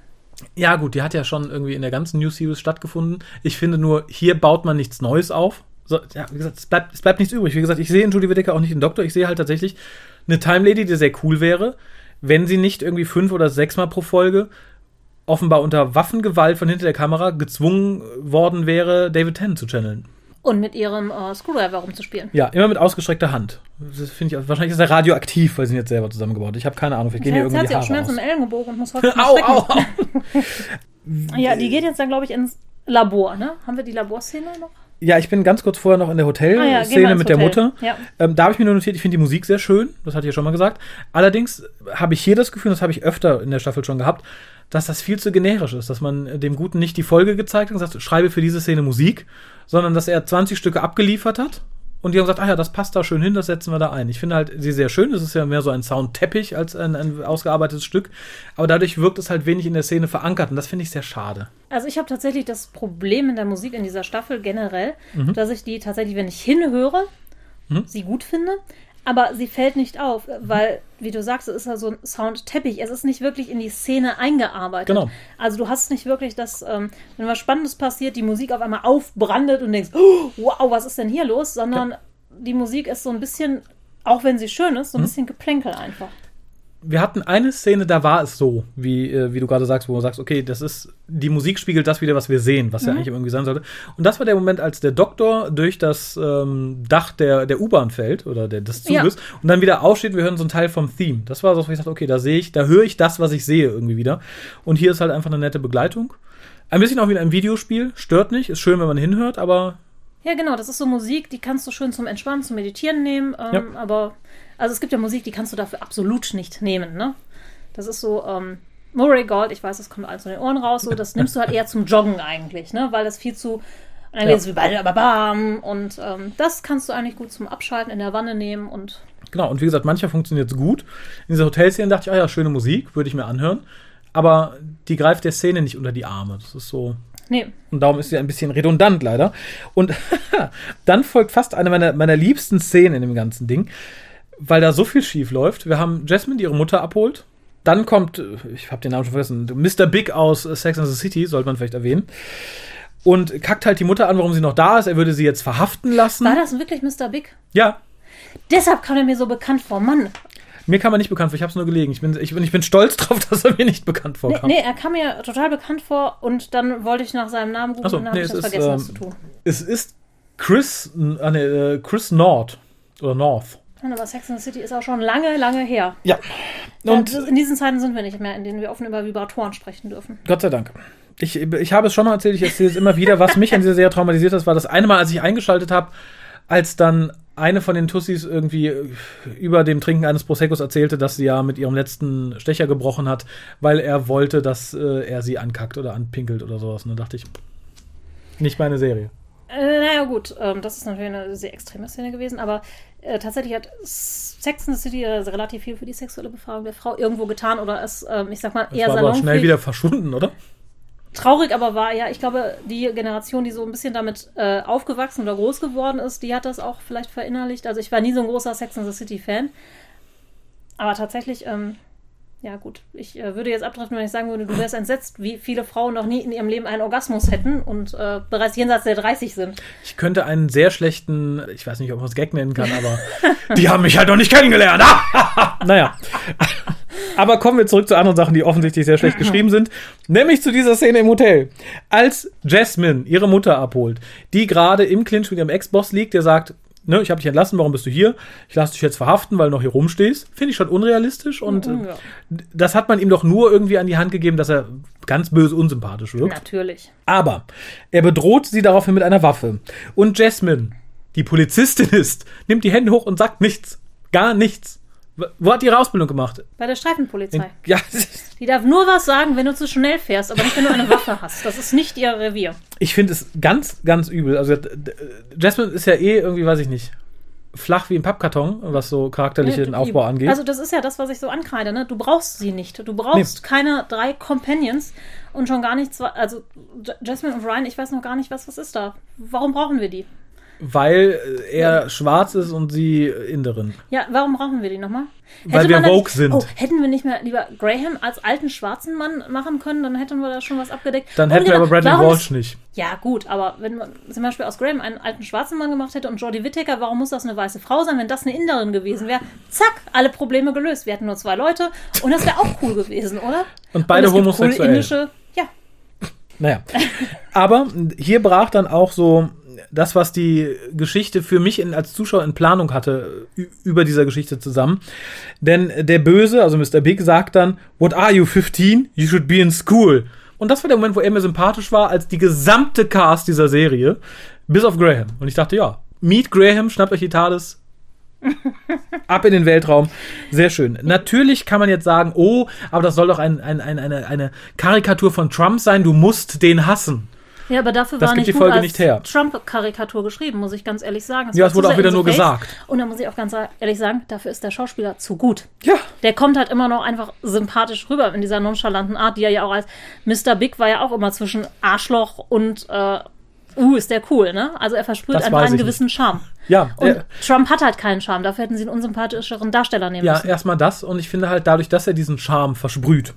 Ja, gut, die hat ja schon irgendwie in der ganzen New Series stattgefunden. Ich finde nur, hier baut man nichts Neues auf. So, ja, wie gesagt, es bleibt, es bleibt nichts übrig. Wie gesagt, ich sehe in Judy Whittaker auch nicht den Doktor. Ich sehe halt tatsächlich eine Time Lady, die sehr cool wäre, wenn sie nicht irgendwie fünf oder sechsmal pro Folge offenbar unter Waffengewalt von hinter der Kamera gezwungen worden wäre, David Tennant zu channeln. Und mit ihrem äh, Screwdriver rumzuspielen. Ja, immer mit ausgestreckter Hand. Das finde ich, wahrscheinlich ist er radioaktiv, weil sie ihn jetzt selber zusammengebaut. Ich habe keine Ahnung, vielleicht gehen hier Jetzt irgendwie die Haare Schmerzen im Ellenbogen und muss heute Au, au, au. Ja, die geht jetzt dann, glaube ich, ins Labor, ne? Haben wir die Laborszene noch? Ja, ich bin ganz kurz vorher noch in der Ah ja, Hotelszene mit der Hotel. Mutter. Ja. Ähm, da habe ich mir nur notiert, ich finde die Musik sehr schön. Das hatte ich ja schon mal gesagt. Allerdings habe ich hier das Gefühl, das habe ich öfter in der Staffel schon gehabt, dass das viel zu generisch ist. Dass man dem Guten nicht die Folge gezeigt hat und gesagt, schreibe für diese Szene Musik, sondern dass er 20 Stücke abgeliefert hat. Und die haben gesagt, ah ja, das passt da schön hin, das setzen wir da ein. Ich finde halt sie sehr schön. Es ist ja mehr so ein Soundteppich als ein, ein ausgearbeitetes Stück. Aber dadurch wirkt es halt wenig in der Szene verankert. Und das finde ich sehr schade. Also ich habe tatsächlich das Problem in der Musik in dieser Staffel generell, Mhm. dass ich die tatsächlich, wenn ich hinhöre, sie gut finde, aber sie fällt nicht auf, weil, wie du sagst, es ist ja so ein Soundteppich. Es ist nicht wirklich in die Szene eingearbeitet. Genau. Also du hast nicht wirklich das, ähm, wenn was Spannendes passiert, die Musik auf einmal aufbrandet und denkst, oh, wow, was ist denn hier los? Sondern die Musik ist so ein bisschen, auch wenn sie schön ist, so ein Mhm. bisschen Geplänkel einfach. Wir hatten eine Szene, da war es so, wie, äh, wie du gerade sagst, wo du sagst, okay, das ist, die Musik spiegelt das wieder, was wir sehen, was ja eigentlich irgendwie sein sollte. Und das war der Moment, als der Doktor durch das ähm, Dach der, der U-Bahn fällt oder der, des Ja. Zuges und dann wieder aufsteht, wir hören so einen Teil vom Theme. Das war so, wo ich dachte, okay, da sehe ich, da höre ich das, was ich sehe irgendwie wieder. Und hier ist halt einfach eine nette Begleitung. Ein bisschen auch wie in einem Videospiel, stört nicht, ist schön, wenn man hinhört, aber Ja, genau, das ist so Musik, die kannst du schön zum Entspannen, zum Meditieren nehmen, ähm, Ja. aber also es gibt ja Musik, die kannst du dafür absolut nicht nehmen, ne? Das ist so, ähm, Murray Gold, ich weiß, das kommt alles von den Ohren raus, so, das nimmst du halt eher zum Joggen eigentlich, ne? Weil das viel zu, und dann Ja. geht es wie bam und ähm, das kannst du eigentlich gut zum Abschalten in der Wanne nehmen und Genau, und wie gesagt, mancher funktioniert es gut. In dieser Hotelszene dachte ich, ah ja, schöne Musik, würde ich mir anhören. Aber die greift der Szene nicht unter die Arme. Das ist so. Nee, Und darum ist sie ein bisschen redundant, leider. Und dann folgt fast eine meiner, meiner liebsten Szenen in dem ganzen Ding, weil da so viel schief läuft. Wir haben Jasmine, die ihre Mutter abholt. Dann kommt, äh, ich habe den Namen schon vergessen, Mr. Big aus äh, Sex and the City, sollte man vielleicht erwähnen. Und kackt halt die Mutter an, warum sie noch da ist. Er würde sie jetzt verhaften lassen. war das wirklich Mr. Big? Ja, Deshalb kam er mir so bekannt vor, Mann. Mir kam er nicht bekannt vor, ich habe es nur gelegen. Ich bin, ich, bin, ich bin stolz drauf, dass er mir nicht bekannt Nee, vorkam. nee, er kam mir total bekannt vor und dann wollte ich nach seinem Namen googeln Ach so, und dann nee, habe ich es das ist, vergessen, ähm, was zu tun. Es ist Chris, ah, nee, äh, Chris North oder North. Aber Sex and the City ist auch schon lange, lange her. Ja. Und Und in diesen Zeiten sind wir nicht mehr, in denen wir offen über Vibratoren sprechen dürfen. Gott sei Dank. Ich, ich habe es schon mal erzählt, ich erzähle es immer wieder. Was mich an dieser Serie traumatisiert hat, war das eine Mal, als ich eingeschaltet habe, als dann eine von den Tussis irgendwie äh, über dem Trinken eines Proseccos erzählte, dass sie ja mit ihrem letzten Stecher gebrochen hat, weil er wollte, dass äh, er sie ankackt oder anpinkelt oder sowas. Und dann dachte ich, nicht meine Serie. Äh, naja, gut, ähm, das ist natürlich eine sehr extreme Szene gewesen, aber äh, tatsächlich hat Sex and the City äh, relativ viel für die sexuelle Befragung der Frau irgendwo getan oder ist, ähm, ich sag mal, Das eher war aber schnell wieder verschwunden, oder? Traurig aber war, ja, ich glaube, die Generation, die so ein bisschen damit äh, aufgewachsen oder groß geworden ist, die hat das auch vielleicht verinnerlicht. Also ich war nie so ein großer Sex and the City-Fan. Aber tatsächlich, ähm, ja gut, ich äh, würde jetzt abdriften, wenn ich sagen würde, du wärst entsetzt, wie viele Frauen noch nie in ihrem Leben einen Orgasmus hätten und äh, bereits jenseits der 30 sind. Ich könnte einen sehr schlechten, ich weiß nicht, ob man es Gag nennen kann, aber die haben mich halt noch nicht kennengelernt. naja. Aber kommen wir zurück zu anderen Sachen, die offensichtlich sehr schlecht geschrieben sind. Nämlich zu dieser Szene im Hotel. Als Jasmine ihre Mutter abholt, die gerade im Clinch mit ihrem Ex-Boss liegt, der sagt, ne, ich habe dich entlassen, warum bist du hier? Ich lasse dich jetzt verhaften, weil du noch hier rumstehst. Finde ich schon unrealistisch und Mhm, ja. das hat man ihm doch nur irgendwie an die Hand gegeben, dass er ganz böse unsympathisch wirkt. Natürlich. Aber er bedroht sie daraufhin mit einer Waffe. Und Jasmine, die Polizistin ist, nimmt die Hände hoch und sagt nichts. Gar nichts. Wo hat die ihre Ausbildung gemacht? Bei der Streifenpolizei. Ja, Die darf nur was sagen, wenn du zu schnell fährst, aber nicht, wenn du eine Waffe hast. Das ist nicht ihr Revier. ich finde es ganz, ganz übel. Also Jasmine ist ja eh irgendwie, weiß ich nicht, flach wie ein Pappkarton, was so charakterlichen Ja, Aufbau angeht. Also das ist ja das, was ich so ankreide. Ne? Du brauchst sie nicht. Du brauchst keine drei Companions und schon gar nicht zwei. Also Jasmine und Ryan, ich weiß noch gar nicht, was was ist da. Warum brauchen wir die? Weil äh, er schwarz ist und sie Inderin. Ja, warum brauchen wir die nochmal? Weil wir woke sind. Oh, hätten wir nicht mehr lieber Graham als alten schwarzen Mann machen können, dann hätten wir da schon was abgedeckt. Dann Und hätten wir aber Bradley Walsh ist- nicht. Ja, gut, aber wenn man zum Beispiel aus Graham einen alten schwarzen Mann gemacht hätte und Jodie Whittaker, warum muss das eine weiße Frau sein, wenn das eine Inderin gewesen wäre? Zack, alle Probleme gelöst. Wir hätten nur zwei Leute und das wäre auch cool gewesen, oder? Und beide gibt homosexuell. Cool indische, ja, Naja. Aber hier brach dann auch so das, was die Geschichte für mich in, als Zuschauer in Planung hatte, über dieser Geschichte zusammen. Denn der Böse, also Mr. Big, sagt dann, What are you, 15? You should be in school. Und das war der Moment, wo er mir sympathisch war, als die gesamte Cast dieser Serie, bis auf Graham. Und ich dachte, ja, Meet Graham, schnappt euch die TARDIS, ab in den Weltraum. Sehr schön. Natürlich kann man jetzt sagen, oh, aber das soll doch ein, ein, ein, eine, eine Karikatur von Trump sein, du musst den hassen. Ja, aber dafür Das war nicht die Folge nicht her. Trump-Karikatur geschrieben, muss ich ganz ehrlich sagen. Ja, war es wurde auch wieder nur gesagt. Und da muss ich auch ganz ehrlich sagen, dafür ist der Schauspieler zu gut. Ja. Der kommt halt immer noch einfach sympathisch rüber in dieser nonchalanten Art, die er ja auch als Mr. Big war ja auch immer zwischen Arschloch und äh, uh, ist der cool, ne? Also er versprüht Das einfach einen gewissen Charme. Ja, Und äh, Trump hat halt keinen Charme, dafür hätten sie einen unsympathischeren Darsteller nehmen Ja, müssen. erstmal das und ich finde halt dadurch, dass er diesen Charme versprüht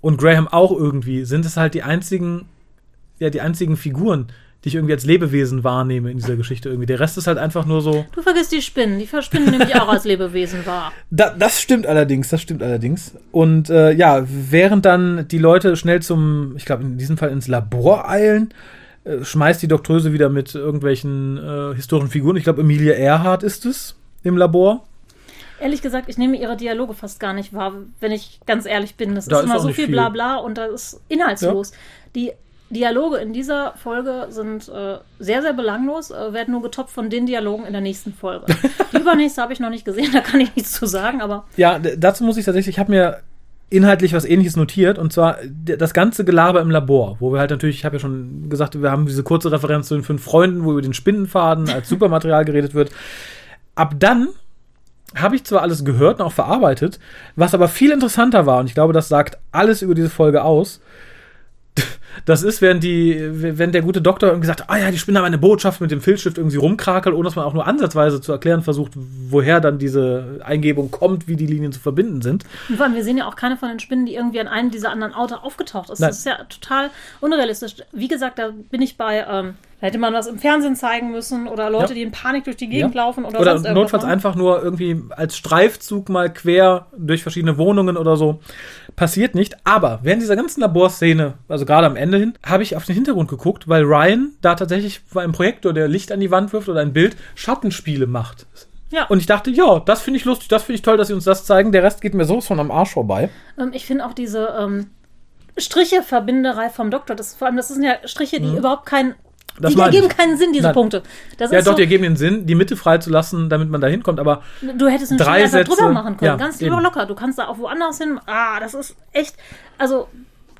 und Graham auch irgendwie, sind es halt die einzigen, ja, die einzigen Figuren, die ich irgendwie als Lebewesen wahrnehme in dieser Geschichte irgendwie. Der Rest ist halt einfach nur so. Du vergisst die Spinnen, die Spinnen nehme ich auch als Lebewesen wahr. Da, das stimmt allerdings, das stimmt allerdings. Und äh, ja, während dann die Leute schnell zum, ich glaube in diesem Fall ins Labor eilen, äh, schmeißt die Doktröse wieder mit irgendwelchen äh, historischen Figuren. Ich glaube, Emilia Earhart ist es im Labor. Ehrlich gesagt, ich nehme ihre Dialoge fast gar nicht wahr, wenn ich ganz ehrlich bin. Das Da ist ist immer so viel viel. Blabla und das ist inhaltslos. Die Dialoge in dieser Folge sind äh, sehr, sehr belanglos, äh, werden nur getoppt von den Dialogen in der nächsten Folge. Die übernächste habe ich noch nicht gesehen, da kann ich nichts zu sagen, aber Ja, dazu muss ich tatsächlich, ich habe mir inhaltlich was ähnliches notiert und zwar das ganze Gelaber im Labor, wo wir halt natürlich, ich habe ja schon gesagt, wir haben diese kurze Referenz zu den fünf Freunden, wo über den Spinnenfaden als Supermaterial geredet wird. Ab dann habe ich zwar alles gehört und auch verarbeitet, was aber viel interessanter war und ich glaube, das sagt alles über diese Folge aus. Das ist, während die, wenn der gute Doktor irgendwie sagt, ah ja, die Spinne haben eine Botschaft mit dem Filzstift irgendwie rumkrakelt, ohne dass man auch nur ansatzweise zu erklären versucht, woher dann diese Eingebung kommt, wie die Linien zu verbinden sind. und vor allem, wir sehen ja auch keine von den Spinnen, die irgendwie an einem dieser anderen Orte aufgetaucht ist. Nein. Das ist ja total unrealistisch. Wie gesagt, da bin ich bei, ähm, da hätte man was im Fernsehen zeigen müssen oder Leute, Ja. die in Panik durch die Gegend Ja. laufen oder, Oder sonst irgendwas notfalls einfach nur irgendwie als Streifzug mal quer durch verschiedene Wohnungen oder so. Passiert nicht. Aber während dieser ganzen Laborszene, also gerade am Ende hin, habe ich auf den Hintergrund geguckt, weil Ryan da tatsächlich bei einem Projektor, der Licht an die Wand wirft oder ein Bild, Schattenspiele macht. Ja. Und ich dachte, ja, das finde ich lustig, das finde ich toll, dass sie uns das zeigen. Der Rest geht mir sowas von am Arsch vorbei. Ähm, ich finde auch diese ähm, Stricheverbinderei vom Doktor, das, vor allem, das sind ja Striche, die überhaupt keinen. Das die ergeben keinen Sinn, diese Nein. Punkte. Das Ja, doch, so, die ergeben den Sinn, die Mitte freizulassen, damit man da hinkommt, aber du hättest einen drei Sätze, drüber machen können. ja, ganz eben. locker. Du kannst da auch woanders hin. Ah, das ist echt. Also,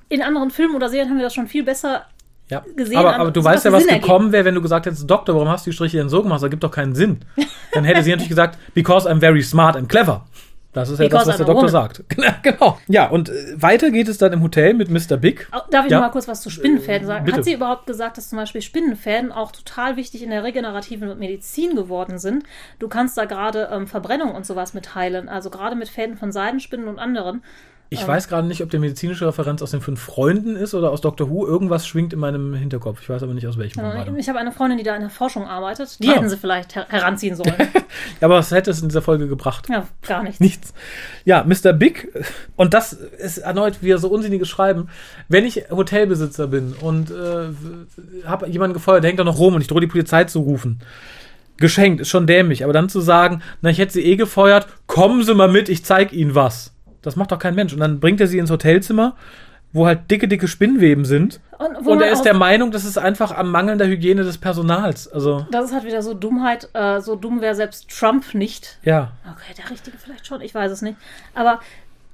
in anderen Filmen oder Serien haben wir das schon viel besser. Ja, gesehen aber, aber du weißt ja, was Sinn gekommen wäre, wenn du gesagt hättest, Doktor, warum hast du die Striche denn so gemacht? Das ergibt doch keinen Sinn. Dann hätte sie natürlich gesagt, because I'm very smart and clever. Das ist ja Because das, was der Doktor woman. sagt. genau. Ja, und äh, weiter geht es dann im Hotel mit Mr. Big. Darf ich Ja. noch mal kurz was zu Spinnenfäden sagen? bitte. Hat sie überhaupt gesagt, dass zum Beispiel Spinnenfäden auch total wichtig in der regenerativen Medizin geworden sind? Du kannst da gerade ähm, Verbrennung und sowas mit heilen. Also gerade mit Fäden von Seidenspinnen und anderen. Ich weiß gerade nicht, ob der medizinische Referenz aus den fünf Freunden ist oder aus Doctor Who. Irgendwas schwingt in meinem Hinterkopf. Ich weiß aber nicht aus welchem. von beidem. Ich habe eine Freundin, die da in der Forschung arbeitet. Die Ah. hätten sie vielleicht her heranziehen sollen. Aber was hätte es in dieser Folge gebracht? ja, gar nichts. Nichts. Ja, Mr. Big, und das ist erneut wieder so unsinniges Schreiben. Wenn ich Hotelbesitzer bin und äh, habe jemanden gefeuert, der hängt da noch rum und ich drohe die Polizei zu rufen. Geschenkt, ist schon dämlich. Aber dann zu sagen, na, ich hätte sie eh gefeuert, kommen Sie mal mit, ich zeig Ihnen was. Das macht doch kein Mensch. Und dann bringt er sie ins Hotelzimmer, wo halt dicke, dicke Spinnweben sind. Und, wo Und er ist der Meinung, das ist einfach am mangelnder Hygiene des Personals. Also, Das ist halt wieder so Dummheit. Äh, so dumm wäre selbst Trump nicht. ja. Okay, der Richtige vielleicht schon, ich weiß es nicht. Aber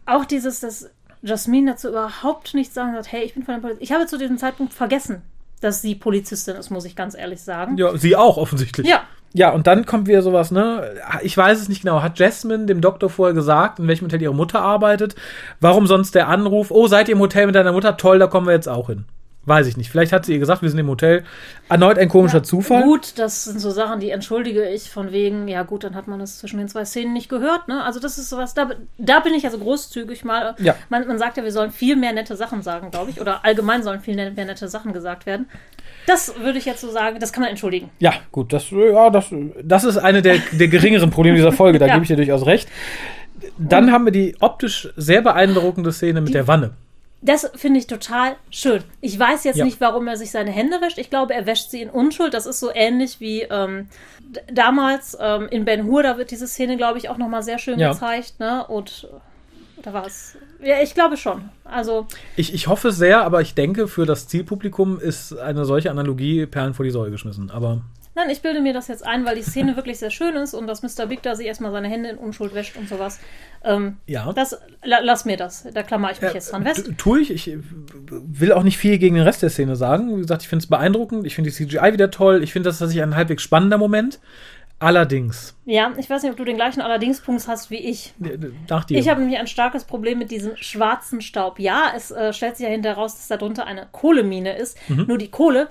auch dieses, dass Jasmine dazu überhaupt nichts sagen sagt, hey, ich bin von der Polizei. Ich habe zu diesem Zeitpunkt vergessen, dass sie Polizistin ist, muss ich ganz ehrlich sagen. Ja, sie auch offensichtlich. Ja. Ja, und dann kommt wieder sowas, ne? Ich weiß es nicht genau. Hat Jasmine dem Doktor vorher gesagt, in welchem Hotel ihre Mutter arbeitet? Warum sonst der Anruf? Oh, seid ihr im Hotel mit deiner Mutter? Toll, da kommen wir jetzt auch hin. Weiß ich nicht. Vielleicht hat sie ihr gesagt, wir sind im Hotel. Erneut ein komischer Zufall. Gut, das sind so Sachen, die entschuldige ich von wegen, ja gut, dann hat man das zwischen den zwei Szenen nicht gehört, ne? Also das ist sowas, da, da bin ich also großzügig mal. Ja. Man, man sagt ja, wir sollen viel mehr nette Sachen sagen, glaube ich. Oder allgemein sollen viel mehr nette Sachen gesagt werden. Das würde ich jetzt so sagen, das kann man entschuldigen. Ja, gut, das, ja, das, das ist eine der, der geringeren Probleme dieser Folge, da Ja. gebe ich dir durchaus recht. Dann haben wir die optisch sehr beeindruckende Szene mit der Wanne. Das finde ich total schön. Ich weiß jetzt Ja. nicht, warum er sich seine Hände wäscht. Ich glaube, er wäscht sie in Unschuld. Das ist so ähnlich wie ähm, damals ähm, in Ben Hur. Da wird diese Szene, glaube ich, auch nochmal sehr schön Ja. gezeigt. Ne? Und Oder war es? Ja, ich glaube schon. Also, Ich, ich hoffe sehr, aber ich denke, für das Zielpublikum ist eine solche Analogie Perlen vor die Säule geschmissen. Aber nein, ich bilde mir das jetzt ein, weil die Szene wirklich sehr schön ist und dass Mr. Big da sich erstmal seine Hände in Unschuld wäscht und sowas. Ähm, ja. das, la, lass mir das. Da klammer ich mich Ja, jetzt dran fest. tu- Tue ich. Ich will auch nicht viel gegen den Rest der Szene sagen. Wie gesagt, ich finde es beeindruckend. Ich finde die CGI wieder toll. Ich finde das tatsächlich ein halbwegs spannender Moment. Allerdings, Ja, ich weiß nicht, ob du den gleichen Allerdings-Punkt hast wie ich. nach dir. Ich habe nämlich ein starkes Problem mit diesem schwarzen Staub. Ja, es äh, stellt sich ja hinterher raus, dass darunter eine Kohlemine ist. Nur die Kohle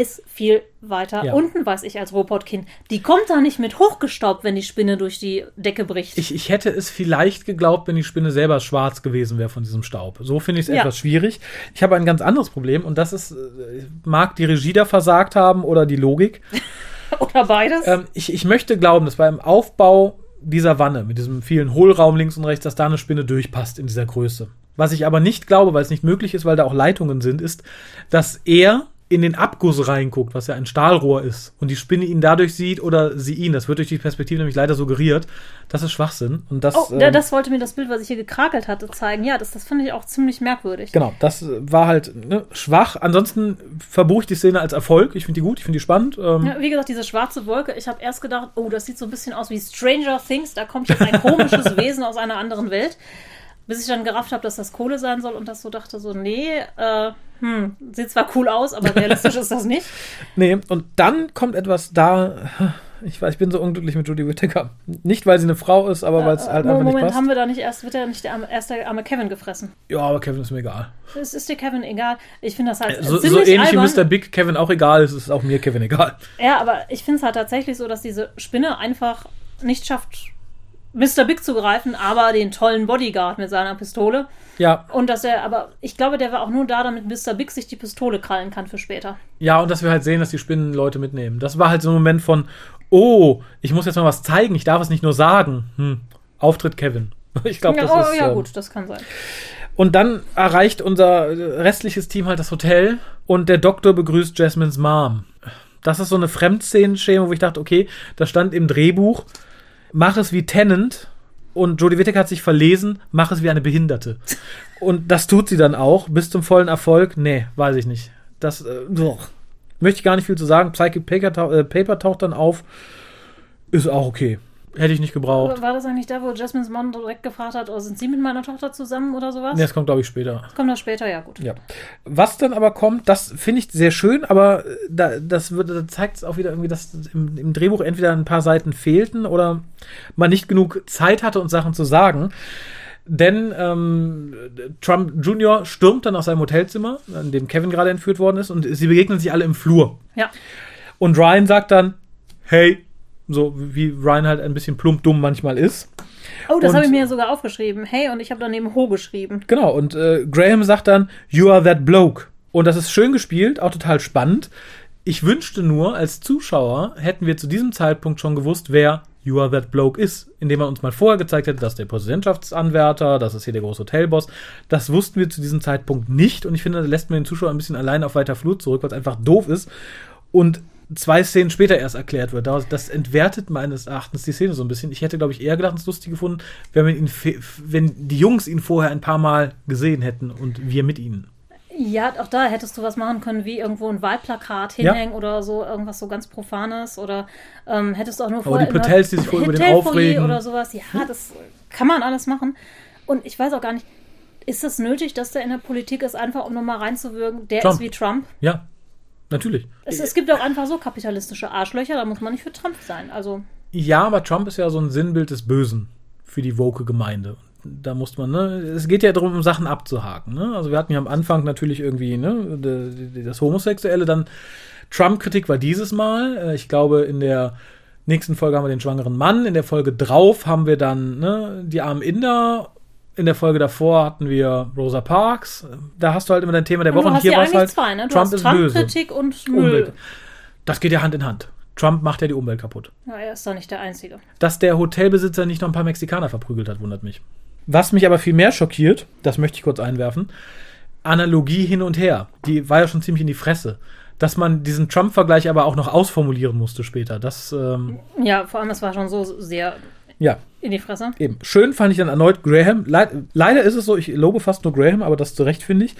ist viel weiter. Ja. unten, weiß ich als Robotkind. Die kommt da nicht mit hochgestaubt, wenn die Spinne durch die Decke bricht. Ich, ich hätte es vielleicht geglaubt, wenn die Spinne selber schwarz gewesen wäre von diesem Staub. So finde ich es Ja. etwas schwierig. Ich habe ein ganz anderes Problem und das ist, äh, mag die Regie da versagt haben oder die Logik. Oder beides. Ähm, ich, ich möchte glauben, dass beim Aufbau dieser Wanne mit diesem vielen Hohlraum links und rechts, dass da eine Spinne durchpasst in dieser Größe. Was ich aber nicht glaube, weil es nicht möglich ist, weil da auch Leitungen sind, ist, dass er in den Abguss reinguckt, was ja ein Stahlrohr ist, und die Spinne ihn dadurch sieht oder sie ihn. Das wird durch die Perspektive nämlich leider suggeriert. Das ist Schwachsinn. Und das, oh, ähm, das wollte mir das Bild, was ich hier gekrakelt hatte, zeigen. Ja, das, das fand ich auch ziemlich merkwürdig. Genau, das äh, war halt ne, schwach. Ansonsten verbuche ich die Szene als Erfolg. Ich finde die gut, ich finde die spannend. Ähm, Ja, wie gesagt, diese schwarze Wolke, ich habe erst gedacht, oh, das sieht so ein bisschen aus wie Stranger Things, da kommt jetzt ein komisches Wesen aus einer anderen Welt. Bis ich dann gerafft habe, dass das Kohle sein soll und das so dachte, so, nee, äh, hm, sieht zwar cool aus, aber realistisch ist das nicht. Nee, und dann kommt etwas da. Ich weiß, ich bin so unglücklich mit Judy Whittaker. Nicht, weil sie eine Frau ist, aber weil es halt einfach Äh, Moment, nicht passt. haben wir da nicht erst, wird ja nicht der arme, erst der arme Kevin gefressen? Ja, aber Kevin ist mir egal. Es ist dir Kevin egal. Ich finde das halt So, so ziemlich ähnlich albern. wie Mr. Big Kevin auch egal ist, ist auch mir Kevin egal. Ja, aber ich finde es halt tatsächlich so, dass diese Spinne einfach nicht schafft, Mr. Big zu greifen, aber den tollen Bodyguard mit seiner Pistole. Ja, Und dass er, aber ich glaube, der war auch nur da, damit Mr. Big sich die Pistole krallen kann für später. ja, und dass wir halt sehen, dass die Spinnen Leute mitnehmen. Das war halt so ein Moment von, oh, ich muss jetzt mal was zeigen, ich darf es nicht nur sagen. Hm. Auftritt Kevin. Ich glaube, das ja, oh, ist. ja ähm, gut, das kann sein. Und dann erreicht unser restliches Team halt das Hotel und der Doktor begrüßt Jasmines Mom. Das ist so eine Fremdszenenschema, wo ich dachte, okay, da stand im Drehbuch, mach es wie Tennant und Jodie Whittaker hat sich verlesen, mach es wie eine Behinderte. Und das tut sie dann auch, bis zum vollen Erfolg. Nee, weiß ich nicht. Das, äh, boah. möchte ich gar nicht viel zu sagen. Psychic Paper, äh, Paper taucht dann auf. Ist auch okay. Hätte ich nicht gebraucht. War das eigentlich da, wo Jasmines Mann direkt gefragt hat, oh, sind Sie mit meiner Tochter zusammen oder sowas? Nee, das kommt, glaube ich, später. Kommt das später? Ja, gut. Ja. Was dann aber kommt, das finde ich sehr schön, aber äh, da, das wird, da zeigt es auch wieder irgendwie, dass im, im Drehbuch entweder ein paar Seiten fehlten oder man nicht genug Zeit hatte, uns Sachen zu sagen. Denn ähm, Trump Jr. stürmt dann aus seinem Hotelzimmer, in dem Kevin gerade entführt worden ist, und sie begegnen sich alle im Flur. Ja. Und Ryan sagt dann, hey, so wie Ryan halt ein bisschen plump dumm manchmal ist. Oh, das habe ich mir sogar aufgeschrieben. Hey, und ich habe daneben Ho geschrieben. Genau, und äh, Graham sagt dann, You are that bloke. Und das ist schön gespielt, auch total spannend. Ich wünschte nur, als Zuschauer hätten wir zu diesem Zeitpunkt schon gewusst, wer You are that bloke ist, indem er uns mal vorher gezeigt hätte, dass der Präsidentschaftsanwärter, das ist hier der große Hotelboss. Das wussten wir zu diesem Zeitpunkt nicht und ich finde, da lässt man den Zuschauer ein bisschen allein auf weiter Flur zurück, weil es einfach doof ist. Und zwei Szenen später erst erklärt wird. Das- entwertet meines Erachtens die Szene so ein bisschen. Ich hätte, glaube ich, eher gedacht, es lustig gefunden, wenn, wir ihn, wenn die Jungs ihn vorher ein paar Mal gesehen hätten und wir mit ihnen. Ja, auch da hättest du was machen können, wie irgendwo ein Wahlplakat Ja. hinhängen oder so, irgendwas so ganz Profanes. Oder ähm, hättest du auch nur Aber vorher die in einer Hotels, die sich vorher über den aufregen. oder sowas. Ja, das kann man alles machen. Und ich weiß auch gar nicht, ist das nötig, dass der in der Politik ist, einfach um nochmal reinzuwirken, der Trump. ist wie Trump? Ja, natürlich. Es, es gibt auch einfach so kapitalistische Arschlöcher, da muss man nicht für Trump sein. Also, Ja, aber Trump ist ja so ein Sinnbild des Bösen für die woke Gemeinde. Da muss man, ne, es geht ja darum, um Sachen abzuhaken. Ne? Also wir hatten ja am Anfang natürlich irgendwie ne, das Homosexuelle, dann Trump-Kritik war dieses Mal. Äh, Ich glaube, in der nächsten Folge haben wir den schwangeren Mann. In der Folge drauf haben wir dann ne, die armen Inder. In der Folge davor hatten wir Rosa Parks. Da hast du halt immer dein Thema der und Woche. Und hast hier ja war es halt, zwei, ne? Trump ist böse. Trump-Kritik und Müll. Umwelt. Das geht ja Hand in Hand. Trump macht ja die Umwelt kaputt. Ja, er ist doch nicht der Einzige. Dass der Hotelbesitzer nicht noch ein paar Mexikaner verprügelt hat, wundert mich. Was mich aber viel mehr schockiert, das möchte ich kurz einwerfen, Analogie hin und her. Die war ja schon ziemlich in die Fresse. Dass man diesen Trump-Vergleich aber auch noch ausformulieren musste später. Das, ähm, Ja, vor allem, es war schon so sehr Ja, in die Fresse. eben. Schön fand ich dann erneut Graham. Leid, leider ist es so, ich lobe fast nur Graham, aber das zu Recht finde ich.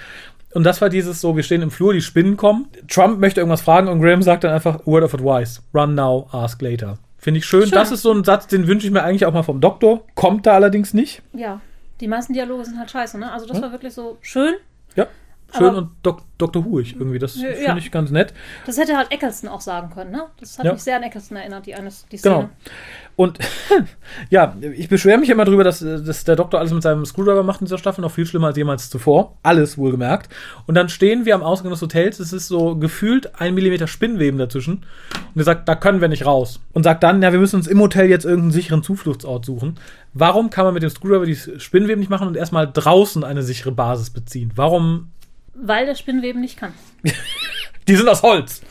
Und das war dieses so, wir stehen im Flur, die Spinnen kommen. Trump möchte irgendwas fragen und Graham sagt dann einfach, word of advice, run now, ask later. Finde ich schön. Schön. Das ist so ein Satz, den wünsche ich mir eigentlich auch mal vom Doktor. Kommt da allerdings nicht. Ja, die meisten Dialoge sind halt scheiße, ne? Also das war wirklich so schön. Ja. Schön Aber- und Dok Dr. Huig irgendwie. Das Ja, finde ja. ich ganz nett. Das hätte halt Eccleston auch sagen können, ne? Das hat Ja. mich sehr an Eccleston erinnert, die, eine, die Szene. Genau. Und ja, ich beschwere mich immer drüber, dass, äh, dass der Doktor alles mit seinem Screwdriver macht in dieser Staffel, noch viel schlimmer als jemals zuvor. Alles wohlgemerkt. Und dann stehen wir am Ausgang des Hotels, es ist so gefühlt ein Millimeter Spinnweben dazwischen. Und er sagt, da können wir nicht raus. Und sagt dann, ja, wir müssen uns im Hotel jetzt irgendeinen sicheren Zufluchtsort suchen. Warum kann man mit dem Screwdriver die Spinnweben nicht machen und erstmal draußen eine sichere Basis beziehen? Warum? Weil der Spinnweben nicht kann. Die sind aus Holz.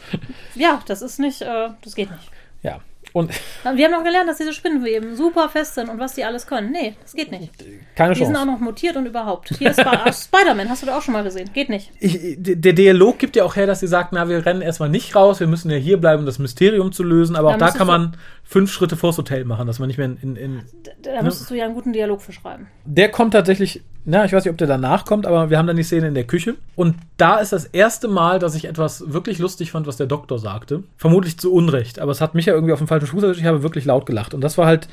Ja, das ist nicht, äh, das geht nicht. Ja. Und Wir haben noch gelernt, dass diese Spinnenweben super fest sind und was die alles können. Nee, das geht nicht. keine Die sind auch Chance. noch mutiert und überhaupt. Hier ist Sp- Spider-Man, hast du da auch schon mal gesehen. Geht nicht. ich, der Dialog gibt ja auch her, dass sie sagt, na, wir rennen erstmal nicht raus, wir müssen ja hier bleiben, um das Mysterium zu lösen, aber Da auch da kann man fünf Schritte vors Hotel machen, dass man nicht mehr in, in, in Da, da müsstest du ja einen guten Dialog für schreiben. der kommt tatsächlich, na, ich weiß nicht, ob der danach kommt, aber wir haben dann die Szene in der Küche und da ist das erste Mal, dass ich etwas wirklich lustig fand, was der Doktor sagte. Vermutlich zu Unrecht, aber es hat mich ja irgendwie auf den falschen Fuß erwischt, ich habe wirklich laut gelacht und das war halt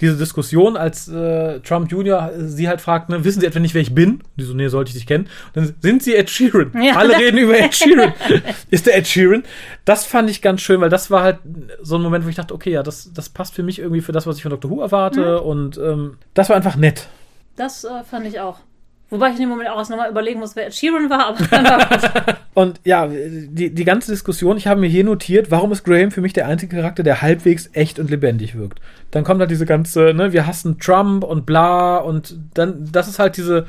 diese Diskussion, als äh, Trump Jr. sie halt fragt, ne, wissen Sie etwa nicht, wer ich bin? Die so, nee, sollte ich dich kennen. Und dann sind Sie Ed Sheeran. Ja. Alle reden über Ed Sheeran. Ist der Ed Sheeran? Das fand ich ganz schön, weil das war halt so ein Moment, wo ich dachte, okay, ja, das, das passt für mich irgendwie für das, was ich von Dr. Who erwarte. Und ähm, das war einfach nett. Das äh, fand ich auch. Wobei ich in dem Moment auch erst nochmal überlegen muss, wer Ed Sheeran war, aber dann war gut. Und ja, die, die ganze Diskussion, ich habe mir hier notiert, warum ist Graham für mich der einzige Charakter, der halbwegs echt und lebendig wirkt. Dann kommt halt diese ganze, ne, wir hassen Trump und bla und dann, das ist halt diese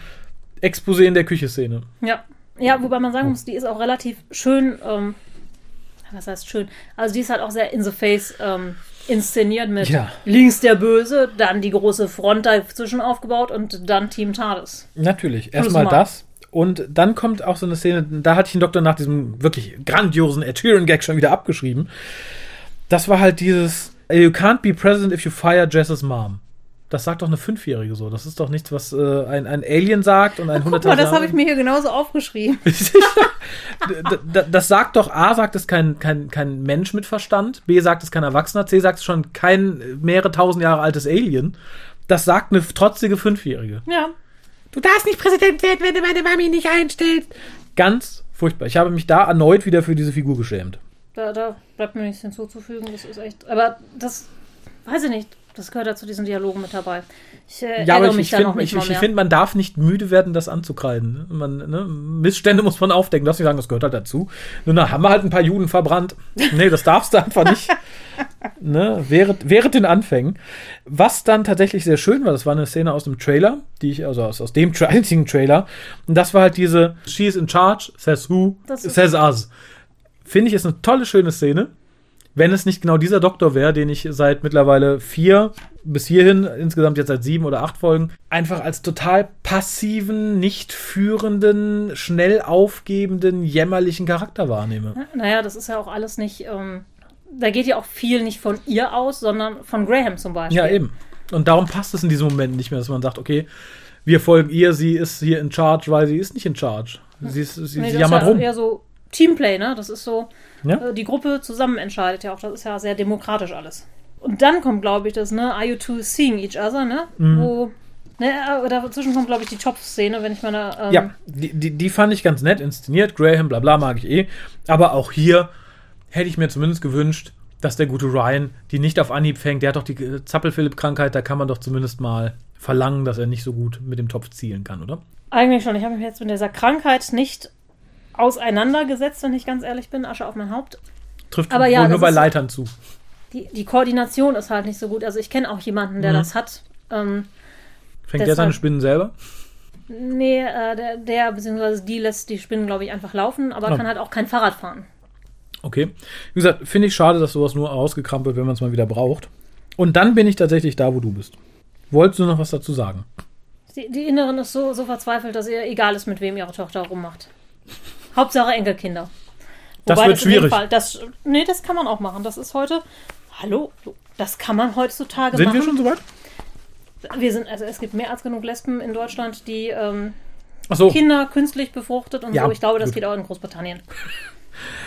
Exposé in der Küche-Szene. Ja. Ja, wobei man sagen muss, die ist auch relativ schön, ähm, was heißt schön? Also die ist halt auch sehr in the face ähm, inszeniert mit Ja. links der Böse, dann die große Front dazwischen aufgebaut und dann Team TARDIS. Natürlich, erstmal mal. das. Und dann kommt auch so eine Szene, da hatte ich den Doktor nach diesem wirklich grandiosen Ed Sheeran-Gag schon wieder abgeschrieben. Das war halt dieses, you can't be president if you fire Jess's mom. Das sagt doch eine Fünfjährige so. Das ist doch nichts, was äh, ein, ein Alien sagt und ein Guck mal, das habe 100.000 ich mir hier genauso aufgeschrieben. D- d- das sagt doch, A sagt es kein, kein, kein Mensch mit Verstand, B sagt es kein Erwachsener, C sagt es schon kein mehrere tausend Jahre altes Alien. Das sagt eine trotzige Fünfjährige. Ja. Du darfst nicht Präsident werden, wenn du meine Mami nicht einstellst. Ganz furchtbar. Ich habe mich da erneut wieder für diese Figur geschämt. Da, da bleibt mir nichts hinzuzufügen. Das ist echt. Aber das weiß ich nicht. Das gehört ja zu diesen Dialogen mit dabei. Ich äh, Ja, aber ich, mich ich finde, ich, ich find, man darf nicht müde werden, das anzukreiden. Man, ne? Missstände muss man aufdecken. Du darfst nicht sagen, das gehört halt dazu. Nun, da haben wir halt ein paar Juden verbrannt. Nee, das darfst du einfach nicht. ne? während, während den Anfängen. Was dann tatsächlich sehr schön war, das war eine Szene aus dem Trailer, die ich, also aus, aus dem tra einzigen Trailer. Und das war halt diese She is in charge, says who, says us. Finde ich, ist eine tolle, schöne Szene. Wenn es nicht genau dieser Doktor wäre, den ich seit mittlerweile vier bis hierhin, insgesamt jetzt seit sieben oder acht Folgen, einfach als total passiven, nicht führenden, schnell aufgebenden, jämmerlichen Charakter wahrnehme. Naja, das ist ja auch alles nicht. Ähm, da geht ja auch viel nicht von ihr aus, sondern von Graham zum Beispiel. Ja, eben. Und darum passt es in diesem Moment nicht mehr, dass man sagt, okay, wir folgen ihr, sie ist hier in charge, weil sie ist nicht in charge. Sie, ist, sie, Nee, sie jammert ist ja rum. eher so Teamplay, ne? Das ist so, Ja? äh, die Gruppe zusammen entscheidet ja auch. Das ist ja sehr demokratisch alles. Und dann kommt, glaube ich, das, ne? Are you two seeing each other, ne? Mhm. Wo. Ne, äh, dazwischen kommt, glaube ich, die Top-Szene, wenn ich meine. Ähm, Ja, die, die, die fand ich ganz nett inszeniert. Graham, bla bla, mag ich eh. Aber auch hier hätte ich mir zumindest gewünscht, dass der gute Ryan die nicht auf Anhieb fängt. Der hat doch die äh, Zappel-Philipp-Krankheit, da kann man doch zumindest mal verlangen, dass er nicht so gut mit dem Topf zielen kann, oder? Eigentlich schon. Ich habe mich jetzt mit dieser Krankheit nicht auseinandergesetzt, wenn ich ganz ehrlich bin. Asche auf mein Haupt. Trifft Aber ja, nur bei Leitern zu. Die, die Koordination ist halt nicht so gut. Also ich kenne auch jemanden, der Mhm. das hat. Ähm, Fängt der Deshalb- seine Spinnen selber? nee, äh, der, der bzw. die lässt die Spinnen, glaube ich, einfach laufen, aber Ah. kann halt auch kein Fahrrad fahren. Okay. Wie gesagt, finde ich schade, dass sowas nur rausgekrampelt, wenn man es mal wieder braucht. Und dann bin ich tatsächlich da, wo du bist. Wolltest du noch was dazu sagen? Die, die Innerin ist so, so verzweifelt, dass ihr egal ist, mit wem ihre Tochter rummacht. Hauptsache Enkelkinder. Das Wobei wird in dem schwierig. Fall, das, nee, das kann man auch machen. Das ist heute. Hallo? Das kann man heutzutage Sind machen. wir schon soweit? Wir sind, also es gibt mehr als genug Lesben in Deutschland, die ähm, so. Kinder künstlich befruchtet und Ja, so. Ich glaube, das gut. geht auch in Großbritannien.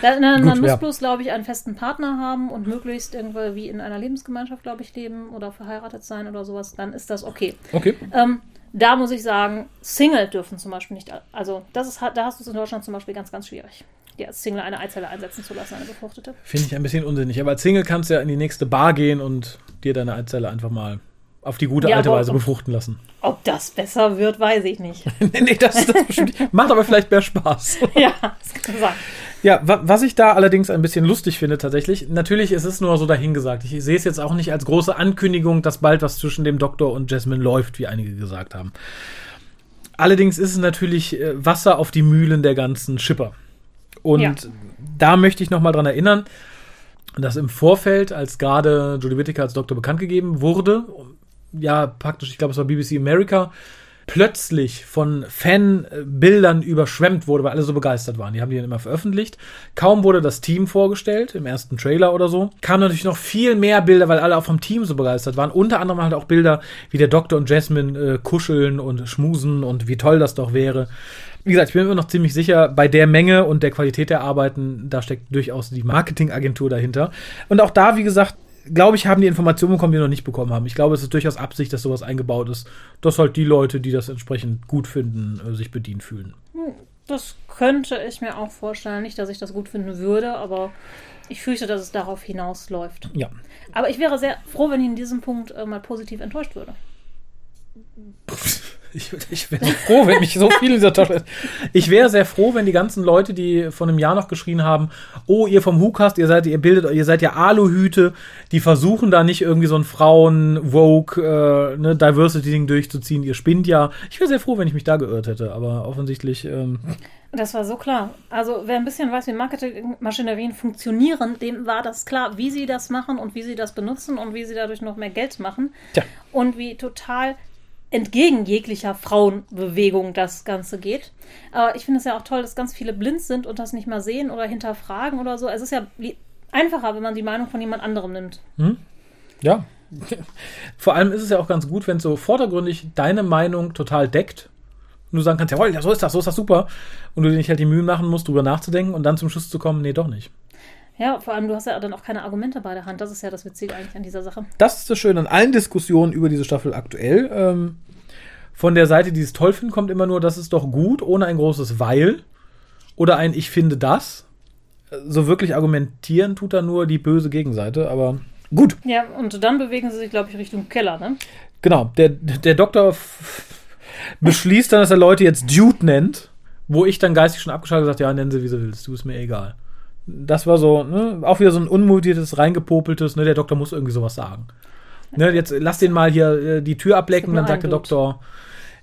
Da, na, man Gut, muss ja. bloß, glaube ich, einen festen Partner haben und möglichst irgendwie wie in einer Lebensgemeinschaft, glaube ich, leben oder verheiratet sein oder sowas. Dann ist das okay. Okay. Ähm, da muss ich sagen, Single dürfen zum Beispiel nicht. Also, das ist, da hast du es in Deutschland zum Beispiel ganz, ganz schwierig, dir als Single eine Eizelle einsetzen zu lassen, eine befruchtete. Finde ich ein bisschen unsinnig. Aber als Single kannst du ja in die nächste Bar gehen und dir deine Eizelle einfach mal auf die gute Ja, alte Weise befruchten lassen. Ob das besser wird, weiß ich nicht. nee, nee, das, das bestimmt, macht aber vielleicht mehr Spaß. ja, das kann sein. Ja, wa was ich da allerdings ein bisschen lustig finde tatsächlich, natürlich ist es nur so dahingesagt. Ich sehe es jetzt auch nicht als große Ankündigung, dass bald was zwischen dem Doktor und Jasmine läuft, wie einige gesagt haben. Allerdings ist es natürlich äh, Wasser auf die Mühlen der ganzen Schipper. Und Ja. da möchte ich nochmal dran erinnern, dass im Vorfeld, als gerade Jodie Whittaker als Doktor bekannt gegeben wurde, ja, praktisch, ich glaube, es war BBC America, plötzlich von Fanbildern überschwemmt wurde, weil alle so begeistert waren. Die haben die dann immer veröffentlicht. Kaum wurde das Team vorgestellt, im ersten Trailer oder so, kamen natürlich noch viel mehr Bilder, weil alle auch vom Team so begeistert waren. Unter anderem halt auch Bilder, wie der Doktor und Jasmine äh, kuscheln und schmusen und wie toll das doch wäre. Wie gesagt, ich bin mir noch ziemlich sicher, bei der Menge und der Qualität der Arbeiten, da steckt durchaus die Marketingagentur dahinter. Und auch da, wie gesagt, glaube ich, haben die Informationen bekommen, die wir noch nicht bekommen haben. Ich glaube, es ist durchaus Absicht, dass sowas eingebaut ist, dass halt die Leute, die das entsprechend gut finden, äh, sich bedient fühlen. Das könnte ich mir auch vorstellen. Nicht, dass ich das gut finden würde, aber ich fürchte, dass es darauf hinausläuft. Ja. Aber ich wäre sehr froh, wenn ich in diesem Punkt äh, mal positiv enttäuscht würde. Ich, ich wäre froh, wenn mich so viel in dieser Tasche. Ich wäre sehr froh, wenn die ganzen Leute, die vor einem Jahr noch geschrien haben, oh, ihr vom WhoCast, ihr seid, ihr bildet, ihr seid ja Aluhüte, die versuchen da nicht irgendwie so ein Frauen-Vogue, äh, ne, Diversity-Ding durchzuziehen, ihr spinnt ja. Ich wäre sehr froh, wenn ich mich da geirrt hätte, aber offensichtlich, ähm, Das war so klar. Also wer ein bisschen weiß, wie Marketingmaschinerien funktionieren, dem war das klar, wie sie das machen und wie sie das benutzen und wie sie dadurch noch mehr Geld machen. Tja. Und wie total entgegen jeglicher Frauenbewegung das Ganze geht. Aber ich finde es ja auch toll, dass ganz viele blind sind und das nicht mal sehen oder hinterfragen oder so. Es ist ja einfacher, wenn man die Meinung von jemand anderem nimmt. ja. Vor allem ist es ja auch ganz gut, wenn so vordergründig deine Meinung total deckt und du sagen kannst, jawohl, ja, so ist das, so ist das super. Und du dir nicht halt die Mühen machen musst, drüber nachzudenken und dann zum Schluss zu kommen, nee, doch nicht. Ja, vor allem, du hast ja dann auch keine Argumente bei der Hand. Das ist ja das Witzige eigentlich an dieser Sache. Das ist das Schöne an allen Diskussionen über diese Staffel aktuell. Ähm, von der Seite, die es toll finden, kommt immer nur, das ist doch gut, ohne ein großes Weil oder ein Ich finde das. So wirklich argumentieren tut da nur die böse Gegenseite, aber gut. Ja, und dann bewegen sie sich, glaube ich, Richtung Keller, ne? Genau, der, der Doktor beschließt dann, dass er Leute jetzt Dude nennt, wo ich dann geistig schon abgeschaltet gesagt ja, nennen sie, wie sie willst, du ist mir egal. Das war so, ne, auch wieder so ein unmutiertes, reingepopeltes, ne, der Doktor muss irgendwie sowas sagen. Ne, jetzt lass den mal hier äh, die Tür ablecken, dann sagt der. Doktor,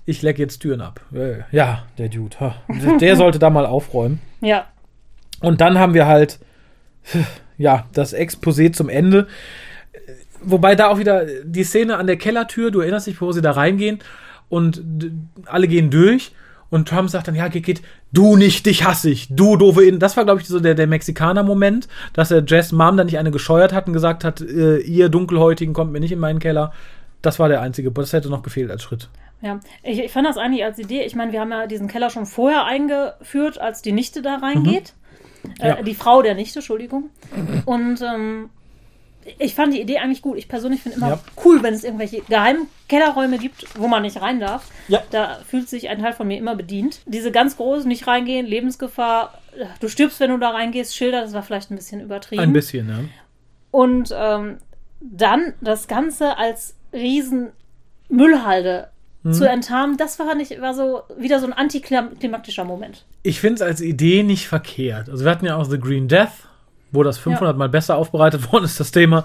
ich leck jetzt Türen ab. Ja, der Dude, der sollte da mal aufräumen. Ja, Und dann haben wir halt, ja, das Exposé zum Ende. Wobei da auch wieder die Szene an der Kellertür, du erinnerst dich, bevor sie da reingehen und alle gehen durch und Trump sagt dann, ja, geht, geht, du nicht, dich hasse ich, du doofe In. Das war, glaube ich, so der, der Mexikaner-Moment, dass er Jess Mom dann nicht eine gescheuert hat und gesagt hat, äh, ihr Dunkelhäutigen kommt mir nicht in meinen Keller. Das war der einzige, das hätte noch gefehlt als Schritt. Ja. Ich, ich fand das eigentlich als Idee. Ich meine, wir haben ja diesen Keller schon vorher eingeführt, als die Nichte da reingeht. Ja. Äh, die Frau der Nichte, Entschuldigung. Und ähm, ich fand die Idee eigentlich gut. Ich persönlich finde immer Ja. cool, wenn es irgendwelche geheimen Kellerräume gibt, wo man nicht rein darf. Ja. Da fühlt sich ein Teil von mir immer bedient. Diese ganz großen, nicht reingehen, Lebensgefahr, du stirbst, wenn du da reingehst, Schilder, das war vielleicht ein bisschen übertrieben. Ein bisschen, ja. Und ähm, dann das Ganze als riesen Müllhalde Mhm. zu enttarnen, das war nicht, war so wieder so ein antiklimaktischer Moment. Ich finde es als Idee nicht verkehrt. Also wir hatten ja auch The Green Death, wo das 500 Mal besser aufbereitet worden ist, das Thema.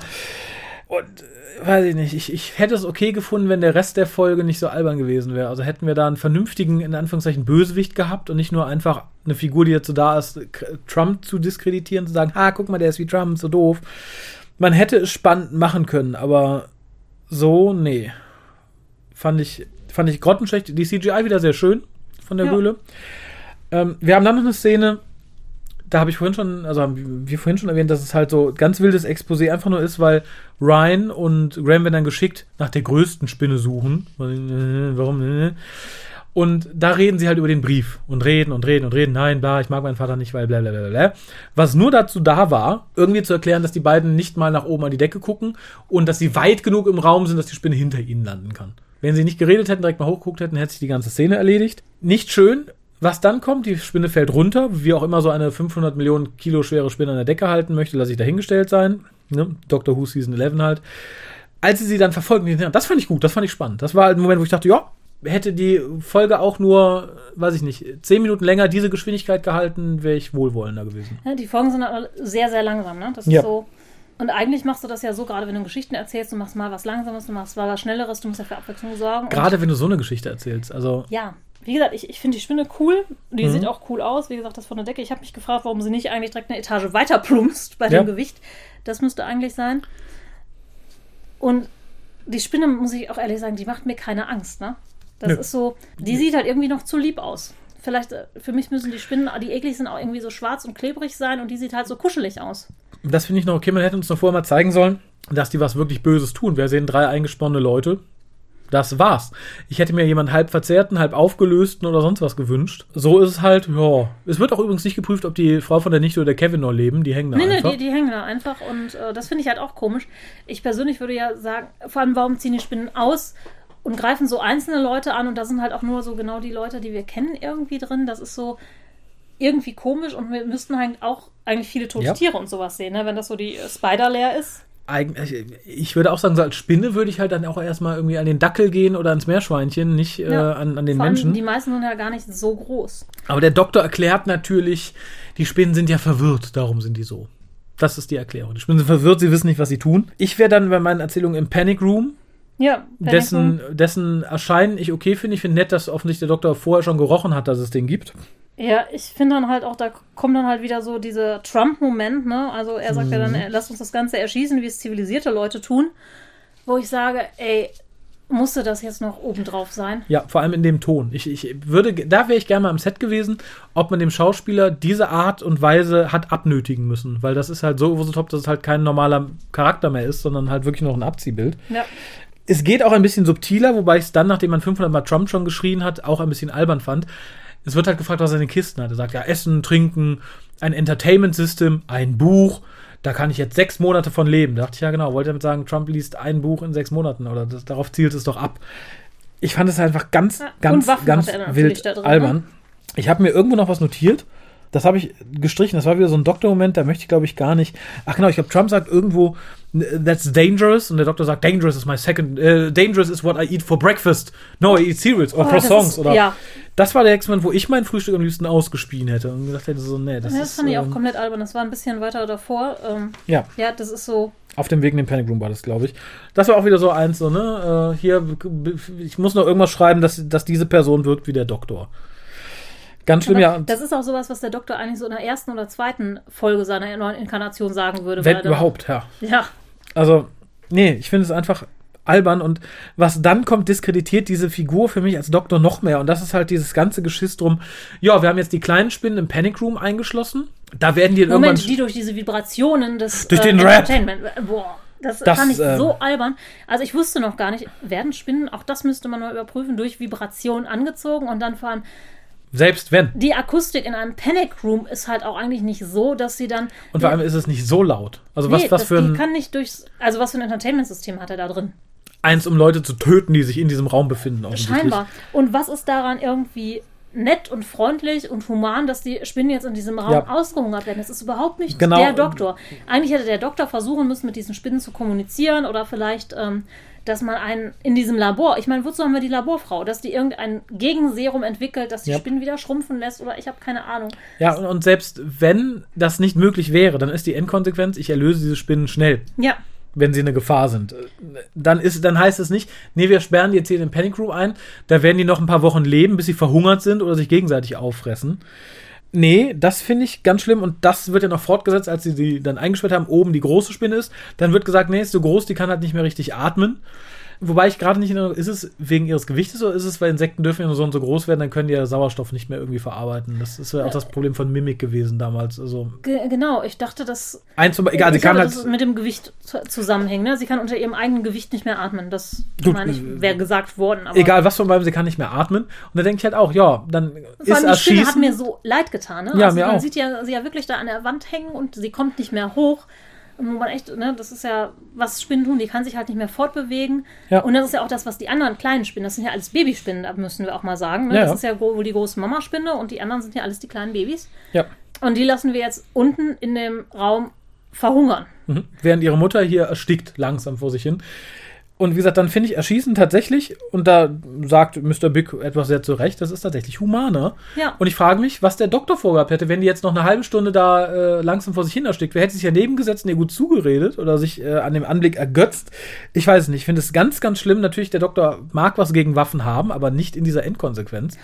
Und äh, weiß ich nicht, ich, ich hätte es okay gefunden, wenn der Rest der Folge nicht so albern gewesen wäre. Also hätten wir da einen vernünftigen, in Anführungszeichen, Bösewicht gehabt und nicht nur einfach eine Figur, die jetzt so da ist, Trump zu diskreditieren, zu sagen, ah, guck mal, der ist wie Trump, so doof. Man hätte es spannend machen können, aber so, nee. Fand ich, fand ich grottenschlecht. Die CGI wieder sehr schön von der Ja. Höhle. Ähm, wir haben dann noch eine Szene, da habe ich vorhin schon, also haben wir vorhin schon erwähnt, dass es halt so ganz wildes Exposé einfach nur ist, weil Ryan und Graham werden dann geschickt nach der größten Spinne suchen. Warum? Und da reden sie halt über den Brief und reden und reden und reden. Nein, bla, ich mag meinen Vater nicht, weil bla bla bla bla. Was nur dazu da war, irgendwie zu erklären, dass die beiden nicht mal nach oben an die Decke gucken und dass sie weit genug im Raum sind, dass die Spinne hinter ihnen landen kann. Wenn sie nicht geredet hätten, direkt mal hochgeguckt hätten, hätte sich die ganze Szene erledigt. Nicht schön. Was dann kommt, die Spinne fällt runter. Wie auch immer so eine 500 Millionen Kilo schwere Spinne an der Decke halten möchte, lasse ich dahingestellt sein. Ne? Doctor Who Season 11 halt. Als sie sie dann verfolgen, das fand ich gut, das fand ich spannend. Das war halt ein Moment, wo ich dachte, ja, hätte die Folge auch nur, weiß ich nicht, zehn Minuten länger diese Geschwindigkeit gehalten, wäre ich wohlwollender gewesen. Ja, die Folgen sind aber sehr, sehr langsam, ne? Das ist Ja. so. Und eigentlich machst du das ja so, gerade wenn du Geschichten erzählst, du machst mal was Langsames, du machst mal was Schnelleres, du musst ja für Abwechslung sorgen. Gerade wenn du so eine Geschichte erzählst. Also, ja, wie gesagt, ich, ich finde die Spinne cool. Die Mhm. sieht auch cool aus. Wie gesagt, das von der Decke. Ich habe mich gefragt, warum sie nicht eigentlich direkt eine Etage weiter plumpst bei Ja. dem Gewicht. Das müsste eigentlich sein. Und die Spinne, muss ich auch ehrlich sagen, die macht mir keine Angst, ne? Das Nö. ist so, die sieht halt irgendwie noch zu lieb aus. Vielleicht, äh, für mich müssen die Spinnen, die eklig sind, auch irgendwie so schwarz und klebrig sein und die sieht halt so kuschelig aus. Das finde ich noch okay. Man hätte uns noch vorher mal zeigen sollen, dass die was wirklich Böses tun. Wir sehen drei eingesponnene Leute. Das war's. Ich hätte mir jemanden halb verzerrten, halb aufgelösten oder sonst was gewünscht. So ist es halt, ja. Es wird auch übrigens nicht geprüft, ob die Frau von der Nichte oder der Kevin noch leben. Die hängen da Nee, nee, einfach. die, die hängen da einfach und äh, das finde ich halt auch komisch. Ich persönlich würde ja sagen, vor allem, warum ziehen die Spinnen aus und greifen so einzelne Leute an und da sind halt auch nur so genau die Leute, die wir kennen, irgendwie drin. Das ist so irgendwie komisch und wir müssten halt auch eigentlich viele tote Ja. Tiere und sowas sehen, ne? wenn das so die äh, Spider-Lair ist. Eigentlich, ich würde auch sagen, so als Spinne würde ich halt dann auch erstmal irgendwie an den Dackel gehen oder ans Meerschweinchen, nicht äh, Ja. an, an den Vor Menschen. die meisten sind ja gar nicht so groß. Aber der Doktor erklärt natürlich, die Spinnen sind ja verwirrt, darum sind die so. Das ist die Erklärung. Die Spinnen sind verwirrt, sie wissen nicht, was sie tun. Ich wäre dann bei meinen Erzählungen im Panic Room, Ja, dessen, dessen Erscheinen ich okay finde. Ich finde nett, dass offensichtlich der Doktor vorher schon gerochen hat, dass es den gibt. Ja, ich finde dann halt auch, da kommt dann halt wieder so dieser Trump-Moment, ne? Also er sagt ja dann, Mhm. lasst uns das Ganze erschießen, wie es zivilisierte Leute tun. Wo ich sage, ey, musste das jetzt noch obendrauf sein? Ja, vor allem in dem Ton. Ich, ich würde, da wäre ich gerne mal am Set gewesen, ob man dem Schauspieler diese Art und Weise hat abnötigen müssen. Weil das ist halt so the top, dass es halt kein normaler Charakter mehr ist, sondern halt wirklich noch ein Abziehbild. Ja. Es geht auch ein bisschen subtiler, wobei ich es dann, nachdem man 500 Mal Trump schon geschrien hat, auch ein bisschen albern fand. Es wird halt gefragt, was er in den Kisten hat. Er sagt ja, Essen, Trinken, ein Entertainment-System, ein Buch. Da kann ich jetzt sechs Monate von leben. Da dachte ich, ja genau, wollte damit sagen, Trump liest ein Buch in sechs Monaten oder das, darauf zielt es doch ab. Ich fand es einfach ganz, Ja, ganz, ganz wild drin, ne? albern. Ich habe mir irgendwo noch was notiert. Das habe ich gestrichen. Das war wieder so ein Doktormoment, da möchte ich, glaube ich, gar nicht. Ach genau, ich glaube, Trump sagt irgendwo, that's dangerous. Und der Doktor sagt, dangerous is my second, äh, dangerous is what I eat for breakfast. No, I eat cereals or Oh, das croissants. ist- oder ja. Das war der Experiment, wo ich mein Frühstück am liebsten ausgespien hätte. Und gesagt hätte, so, nee, das, Das, ist. fand ich auch ähm, komplett albern. Das war ein bisschen weiter davor. Ähm, ja, ja, das ist so. auf dem Weg in den Panic Room war das, glaube ich. Das war auch wieder so eins, so, ne? Äh, hier, ich muss noch irgendwas schreiben, dass, dass diese Person wirkt wie der Doktor. Ganz schlimm, ja. Das ist auch sowas, was der Doktor eigentlich so in der ersten oder zweiten Folge seiner neuen Inkarnation sagen würde. Wenn er überhaupt, ja. Ja, Also, nee, ich finde es einfach albern und was dann kommt, diskreditiert diese Figur für mich als Doktor noch mehr und das ist halt dieses ganze Geschiss drum, ja, wir haben jetzt die kleinen Spinnen im Panic Room eingeschlossen, da werden die Moment, irgendwann... die durch diese Vibrationen des Durch den äh, Rap. Entertainment. Boah, das, Das, fand ich ähm, so albern. Also ich wusste noch gar nicht, werden Spinnen, auch das müsste man mal überprüfen, durch Vibration angezogen und dann vor allem selbst wenn. die Akustik in einem Panic Room ist halt auch eigentlich nicht so, dass sie dann. Und vor allem ist es nicht so laut. Also was, Nee, was das, für ein... kann nicht durchs. Also was für ein Entertainment-System hat er da drin? Eins, um Leute zu töten, die sich in diesem Raum befinden. Scheinbar. Und was ist daran irgendwie nett und freundlich und human, dass die Spinnen jetzt in diesem Raum Ja. ausgehungert werden? Das ist überhaupt nicht Genau. der Doktor. Eigentlich hätte der Doktor versuchen müssen, mit diesen Spinnen zu kommunizieren oder vielleicht, ähm, dass man einen in diesem Labor, ich meine, wozu haben wir die Laborfrau? Dass die irgendein Gegenserum entwickelt, dass die Ja. Spinnen wieder schrumpfen lässt oder ich habe keine Ahnung. Ja, und, und selbst wenn das nicht möglich wäre, dann ist die Endkonsequenz, ich erlöse diese Spinnen schnell. Ja. Wenn sie eine Gefahr sind. Dann, ist, dann heißt es nicht, nee, wir sperren die jetzt hier in den Panic Room ein, da werden die noch ein paar Wochen leben, bis sie verhungert sind oder sich gegenseitig auffressen. Nee, das finde ich ganz schlimm und das wird ja noch fortgesetzt, als sie die dann eingesperrt haben, oben die große Spinne ist. Dann wird gesagt, nee, ist so groß, die kann halt nicht mehr richtig atmen. Wobei ich gerade nicht in ist es wegen ihres Gewichtes oder ist es, weil Insekten dürfen ja nur so und so groß werden, dann können die ja Sauerstoff nicht mehr irgendwie verarbeiten. Das ist ja auch das Problem von Mimik gewesen damals. Also Ge genau, ich dachte, dass. Eins zum, egal, sie kann glaube, halt. dass es mit dem Gewicht zu- zusammenhängt. Ne? Sie kann unter ihrem eigenen Gewicht nicht mehr atmen. Das Gut, meine ich, äh, wäre gesagt worden. Aber Egal was von beiden, sie kann nicht mehr atmen. Und da denke ich halt auch, ja, dann ist Spinne Erschießen. hat mir so leid getan. Ne? Ja, also mir man auch. sieht ja sie ja wirklich da an der Wand hängen und sie kommt nicht mehr hoch. Wo man echt, ne, das ist ja, was Spinnen tun, die kann sich halt nicht mehr fortbewegen. Ja. Und das ist ja auch das, was die anderen kleinen Spinnen, das sind ja alles Babyspinnen, da müssen wir auch mal sagen. Ne? Ja, das ist ja wohl die große Mamaspinne und die anderen sind ja alles die kleinen Babys. ja. Und die lassen wir jetzt unten in dem Raum verhungern. Mhm. Während ihre Mutter hier erstickt langsam vor sich hin. Und wie gesagt, dann finde ich Erschießen tatsächlich, und da sagt Mr. Big etwas sehr zu Recht, das ist tatsächlich humaner. Ja. Und ich frage mich, was der Doktor vorgehabt hätte, wenn die jetzt noch eine halbe Stunde da äh, langsam vor sich hin erstickt. Wer hätte sich daneben gesetzt und ihr gut zugeredet oder sich äh, an dem Anblick ergötzt? Ich weiß es nicht. Ich finde es ganz, ganz schlimm. Natürlich, der Doktor mag was gegen Waffen haben, aber nicht in dieser Endkonsequenz.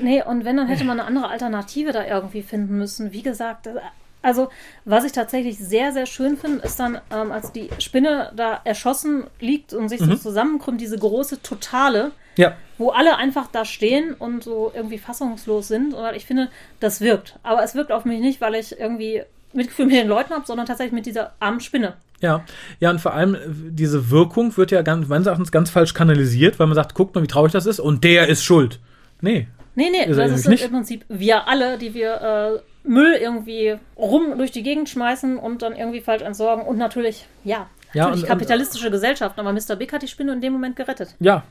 Nee, und wenn, dann hätte man eine andere Alternative da irgendwie finden müssen. Wie gesagt, das- also was ich tatsächlich sehr, sehr schön finde, ist dann, ähm, als die Spinne da erschossen liegt und sich so zusammenkrümmt, diese große Totale, Ja, wo alle einfach da stehen und so irgendwie fassungslos sind. Und ich finde, das wirkt. Aber es wirkt auf mich nicht, weil ich irgendwie Mitgefühl mit den Leuten habe, sondern tatsächlich mit dieser armen Spinne. Ja, ja, und vor allem äh, diese Wirkung wird ja ganz, meines Erachtens ganz falsch kanalisiert, weil man sagt, guckt mal, wie traurig das ist und der ist schuld. Nee. Nee, nee, Ist das ist nicht? im Prinzip wir alle, die wir äh, Müll irgendwie rum durch die Gegend schmeißen und dann irgendwie falsch entsorgen. Und natürlich, ja, Ja, natürlich und- kapitalistische Gesellschaft, aber Mr. Big hat die Spinne in dem Moment gerettet. Ja,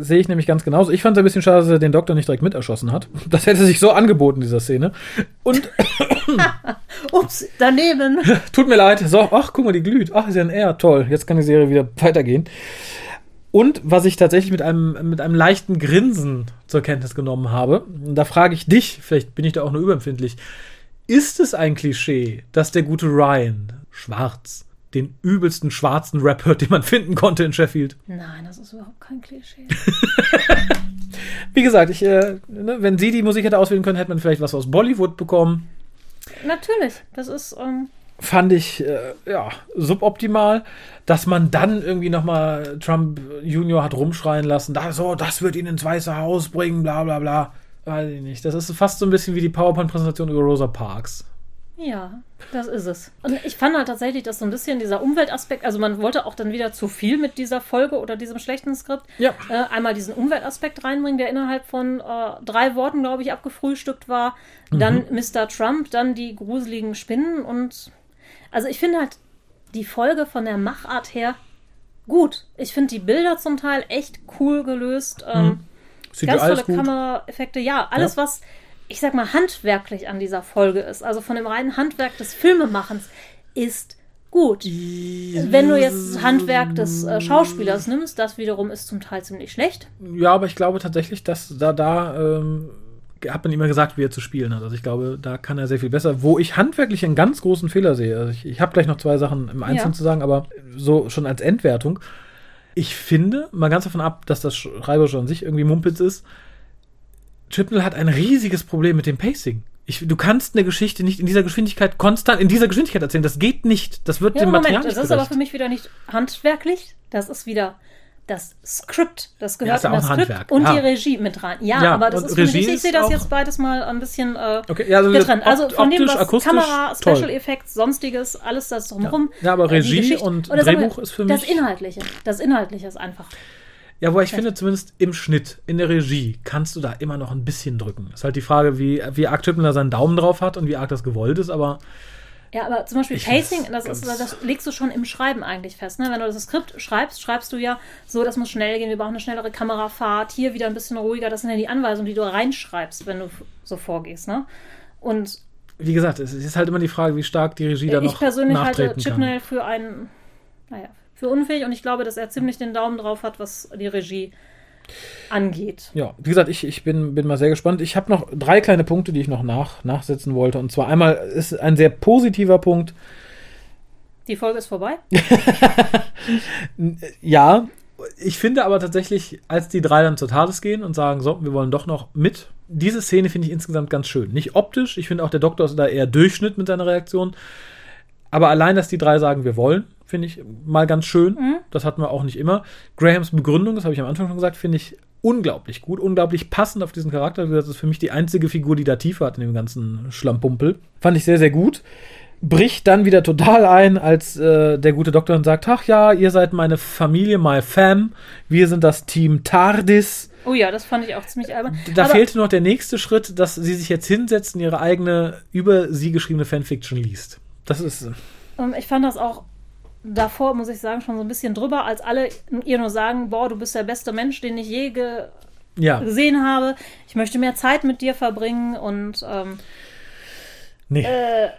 sehe ich nämlich ganz genauso. Ich fand es ein bisschen schade, dass er den Doktor nicht direkt mit erschossen hat. Das hätte sich so angeboten, dieser Szene. Und Ups, daneben. tut mir leid. So, ach, guck mal, die glüht. Ach, ist ja ein R. Toll. Jetzt kann die Serie wieder weitergehen. Und was ich tatsächlich mit einem, mit einem leichten Grinsen zur Kenntnis genommen habe, und da frage ich dich, vielleicht bin ich da auch nur überempfindlich, ist es ein Klischee, dass der gute Ryan schwarz den übelsten schwarzen Rap hört, den man finden konnte in Sheffield? Nein, das ist überhaupt kein Klischee. Wie gesagt, ich, äh, ne, wenn sie die Musik hätte auswählen können, hätte man vielleicht was aus Bollywood bekommen. natürlich, das ist, ähm, Fand ich, äh, ja, suboptimal, dass man dann irgendwie nochmal Trump Junior hat rumschreien lassen, da, so, das wird ihn ins Weiße Haus bringen, bla bla bla. Weiß ich nicht. Das ist fast so ein bisschen wie die PowerPoint-Präsentation über Rosa Parks. ja, das ist es. Und ich fand halt tatsächlich, dass so ein bisschen dieser Umweltaspekt, also man wollte auch dann wieder zu viel mit dieser Folge oder diesem schlechten Skript. Ja. äh, einmal diesen Umweltaspekt reinbringen, der innerhalb von äh, drei Worten, glaube ich, abgefrühstückt war. Dann Mr. Trump, dann die gruseligen Spinnen und also ich finde halt die Folge von der Machart her gut. Ich finde die Bilder zum Teil echt cool gelöst. Ähm, Sieht ganz tolle. Kameraeffekte. Ja, alles, Ja. was, ich sag mal, handwerklich an dieser Folge ist, also von dem reinen Handwerk des Filmemachens, ist gut. Wenn du jetzt das Handwerk des äh, Schauspielers nimmst, das wiederum ist zum Teil ziemlich schlecht. Ja, aber ich glaube tatsächlich, dass da, da ähm, hat man immer gesagt, wie er zu spielen hat. Also ich glaube, da kann er sehr viel besser. Wo ich handwerklich einen ganz großen Fehler sehe, also ich, ich habe gleich noch zwei Sachen im Einzelnen Ja. zu sagen, aber so schon als Endwertung. Ich finde, mal ganz davon ab, dass das Schreiberische an sich irgendwie Mumpitz ist, Chipnell hat ein riesiges Problem mit dem Pacing. Ich, du kannst eine Geschichte nicht in dieser Geschwindigkeit konstant, in dieser Geschwindigkeit erzählen. Das geht nicht. Das wird Ja, dem Material Moment, nicht das ist aber gerecht. für mich wieder nicht handwerklich. Das ist wieder das Skript. Das gehört ja in das Skript Handwerk, und ja. die Regie mit rein. Ja, Ja, aber das und ist für mich, Regie ich ist sehe das jetzt beides mal ein bisschen äh, Okay, ja, also getrennt. Also von dem, optisch, was akustisch, Kamera, toll. Special Effects, sonstiges, alles das drumherum. Ja, aber äh, Regie und oder sagen wir, Drehbuch ist für Das mich- Inhaltliche. Das Inhaltliche ist einfach. Ja, wo ich finde, zumindest im Schnitt, in der Regie, kannst du da immer noch ein bisschen drücken. Ist halt die Frage, wie, wie arg da seinen Daumen drauf hat und wie arg das gewollt ist, aber Ja, aber zum Beispiel Ich Pacing, das, ist, das legst du schon im Schreiben eigentlich fest. Ne? Wenn du das Skript schreibst, schreibst du ja so, das muss schnell gehen, wir brauchen eine schnellere Kamerafahrt, hier wieder ein bisschen ruhiger. Das sind ja die Anweisungen, die du reinschreibst, wenn du so vorgehst. Ne? Und wie gesagt, es ist halt immer die Frage, wie stark die Regie da noch ich persönlich halte. Chipnell für einen, naja, für unfähig und ich glaube, dass er ziemlich den Daumen drauf hat, was die Regie angeht. Ja, wie gesagt, ich, ich bin, bin mal sehr gespannt. Ich habe noch drei kleine Punkte, die ich noch nach, nachsetzen wollte. Und zwar einmal ist ein sehr positiver Punkt. Die Folge ist vorbei. Ja, ich finde aber tatsächlich, als die drei dann zur Tades gehen und sagen, so, wir wollen doch noch mit, diese Szene finde ich insgesamt ganz schön. Nicht optisch, ich finde auch der Doktor ist da eher Durchschnitt mit seiner Reaktion. Aber allein, dass die drei sagen, wir wollen, finde ich mal ganz schön. Mhm. Das hatten wir auch nicht immer. Grahams Begründung, das habe ich am Anfang schon gesagt, finde ich unglaublich gut, unglaublich passend auf diesen Charakter. Das ist für mich die einzige Figur, die da Tiefe hat in dem ganzen Schlampumpel. Fand ich sehr, sehr gut. Bricht dann wieder total ein, als äh, der gute Doktor dann sagt, ach ja, ihr seid meine Familie, my fam, wir sind das Team TARDIS. Oh ja, das fand ich auch ziemlich albern. Da Aber- fehlte noch der nächste Schritt, dass sie sich jetzt hinsetzt und ihre eigene, über sie geschriebene Fanfiction liest. Das ist, Ähm, Ich fand das auch davor, muss ich sagen, schon so ein bisschen drüber, als alle ihr nur sagen, boah, du bist der beste Mensch, den ich je ge ja, gesehen habe. Ich möchte mehr Zeit mit dir verbringen und ähm, nee. äh,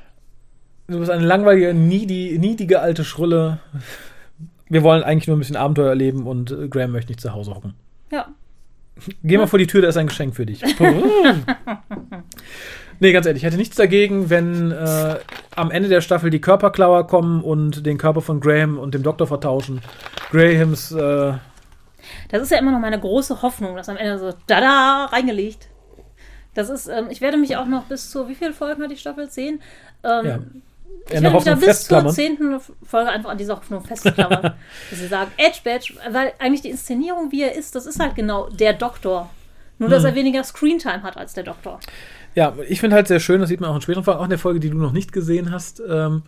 Du bist eine langweilige, niedi, niedige alte Schrulle. Wir wollen eigentlich nur ein bisschen Abenteuer erleben und äh, Graham möchte nicht zu Hause hocken. ja. Geh mal vor die Tür, da ist ein Geschenk für dich. nee, ganz ehrlich, ich hätte nichts dagegen, wenn äh, am Ende der Staffel die Körperklauer kommen und den Körper von Graham und dem Doktor vertauschen. Grahams, äh, Das ist ja immer noch meine große Hoffnung, dass am Ende so da reingelegt. Das ist, ähm, ich werde mich auch noch bis zur, wie viele Folgen hat die Staffel? Zehn? Ähm, ja. Ich werde mich da bis zur zehnten Folge einfach an dieser Hoffnung festklammern. dass sie sagen, Edge Badge, weil eigentlich die Inszenierung, wie er ist, das ist halt genau der Doktor. Nur, Hm. dass er weniger Screentime hat als der Doktor. Ja, ich finde halt sehr schön, das sieht man auch in späteren Folgen, auch in der Folge, die du noch nicht gesehen hast, ähm,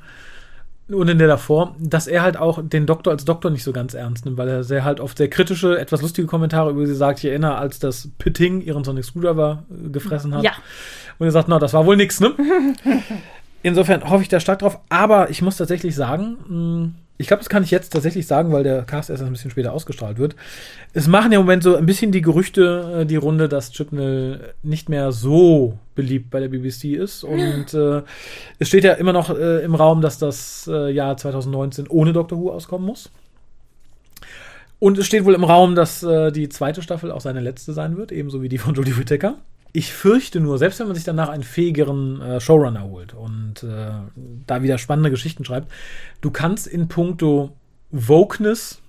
und in der davor, dass er halt auch den Doktor als Doktor nicht so ganz ernst nimmt, weil er sehr halt oft sehr kritische, etwas lustige Kommentare über sie sagt. Ich erinnere, als das Pitting ihren Sonic Screwdriver äh, gefressen hat. Ja. Und er sagt, na, das war wohl nix, ne? Insofern hoffe ich da stark drauf. Aber ich muss tatsächlich sagen, mh, ich glaube, das kann ich jetzt tatsächlich sagen, weil der Cast erst ein bisschen später ausgestrahlt wird. Es machen ja im Moment so ein bisschen die Gerüchte äh, die Runde, dass Chibnall nicht mehr so beliebt bei der BBC ist. Und äh, es steht ja immer noch äh, im Raum, dass das äh, Jahr 2019 ohne Doctor Who auskommen muss. Und es steht wohl im Raum, dass äh, die zweite Staffel auch seine letzte sein wird, ebenso wie die von Jodie Whittaker. Ich fürchte nur, selbst wenn man sich danach einen fähigeren äh, Showrunner holt und äh, da wieder spannende Geschichten schreibt, du kannst in puncto Wokeness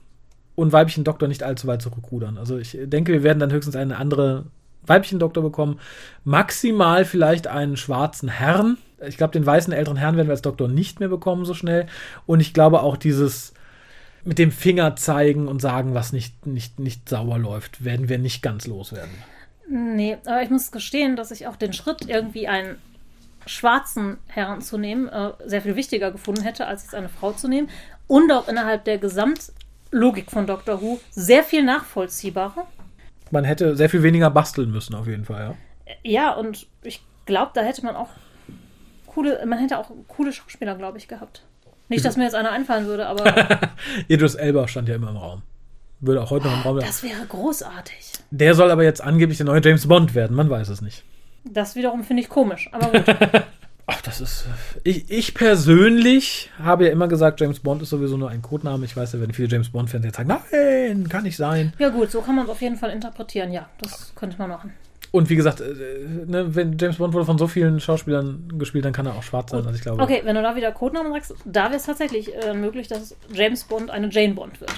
und weiblichen Doktor nicht allzu weit zurückrudern. Also ich denke, wir werden dann höchstens eine andere weiblichen Doktor bekommen. Maximal vielleicht einen schwarzen Herrn. Ich glaube, den weißen älteren Herrn werden wir als Doktor nicht mehr bekommen so schnell. Und ich glaube auch dieses mit dem Finger zeigen und sagen, was nicht, nicht, nicht sauber läuft, werden wir nicht ganz loswerden. Nee, aber ich muss gestehen, dass ich auch den Schritt, irgendwie einen schwarzen Herrn zu nehmen, äh, sehr viel wichtiger gefunden hätte, als jetzt eine Frau zu nehmen. Und auch innerhalb der Gesamtlogik von Doctor Who sehr viel nachvollziehbarer. Man hätte sehr viel weniger basteln müssen, auf jeden Fall, ja. Ja, und ich glaube, da hätte man auch coole, man hätte auch coole Schauspieler, glaube ich, gehabt. Nicht, dass mir jetzt einer einfallen würde, aber Idris Elba stand ja immer im Raum. Würde auch heute noch im Raum sein. das wäre großartig. Der soll aber jetzt angeblich der neue James Bond werden, man weiß es nicht. Das wiederum finde ich komisch, aber gut. Ach, das ist. Ich, ich persönlich habe ja immer gesagt, James Bond ist sowieso nur ein Codename. Ich weiß ja, wenn viele James Bond-Fans jetzt sagen, nein, kann nicht sein. ja gut, so kann man es auf jeden Fall interpretieren. Ja, das könnte man machen. Und wie gesagt, äh, ne, wenn James Bond wurde von so vielen Schauspielern gespielt, dann kann er auch schwarz sein. Also ich glaube. Okay, wenn du da wieder Codenamen sagst, da wäre es tatsächlich äh, möglich, dass James Bond eine Jane Bond wird.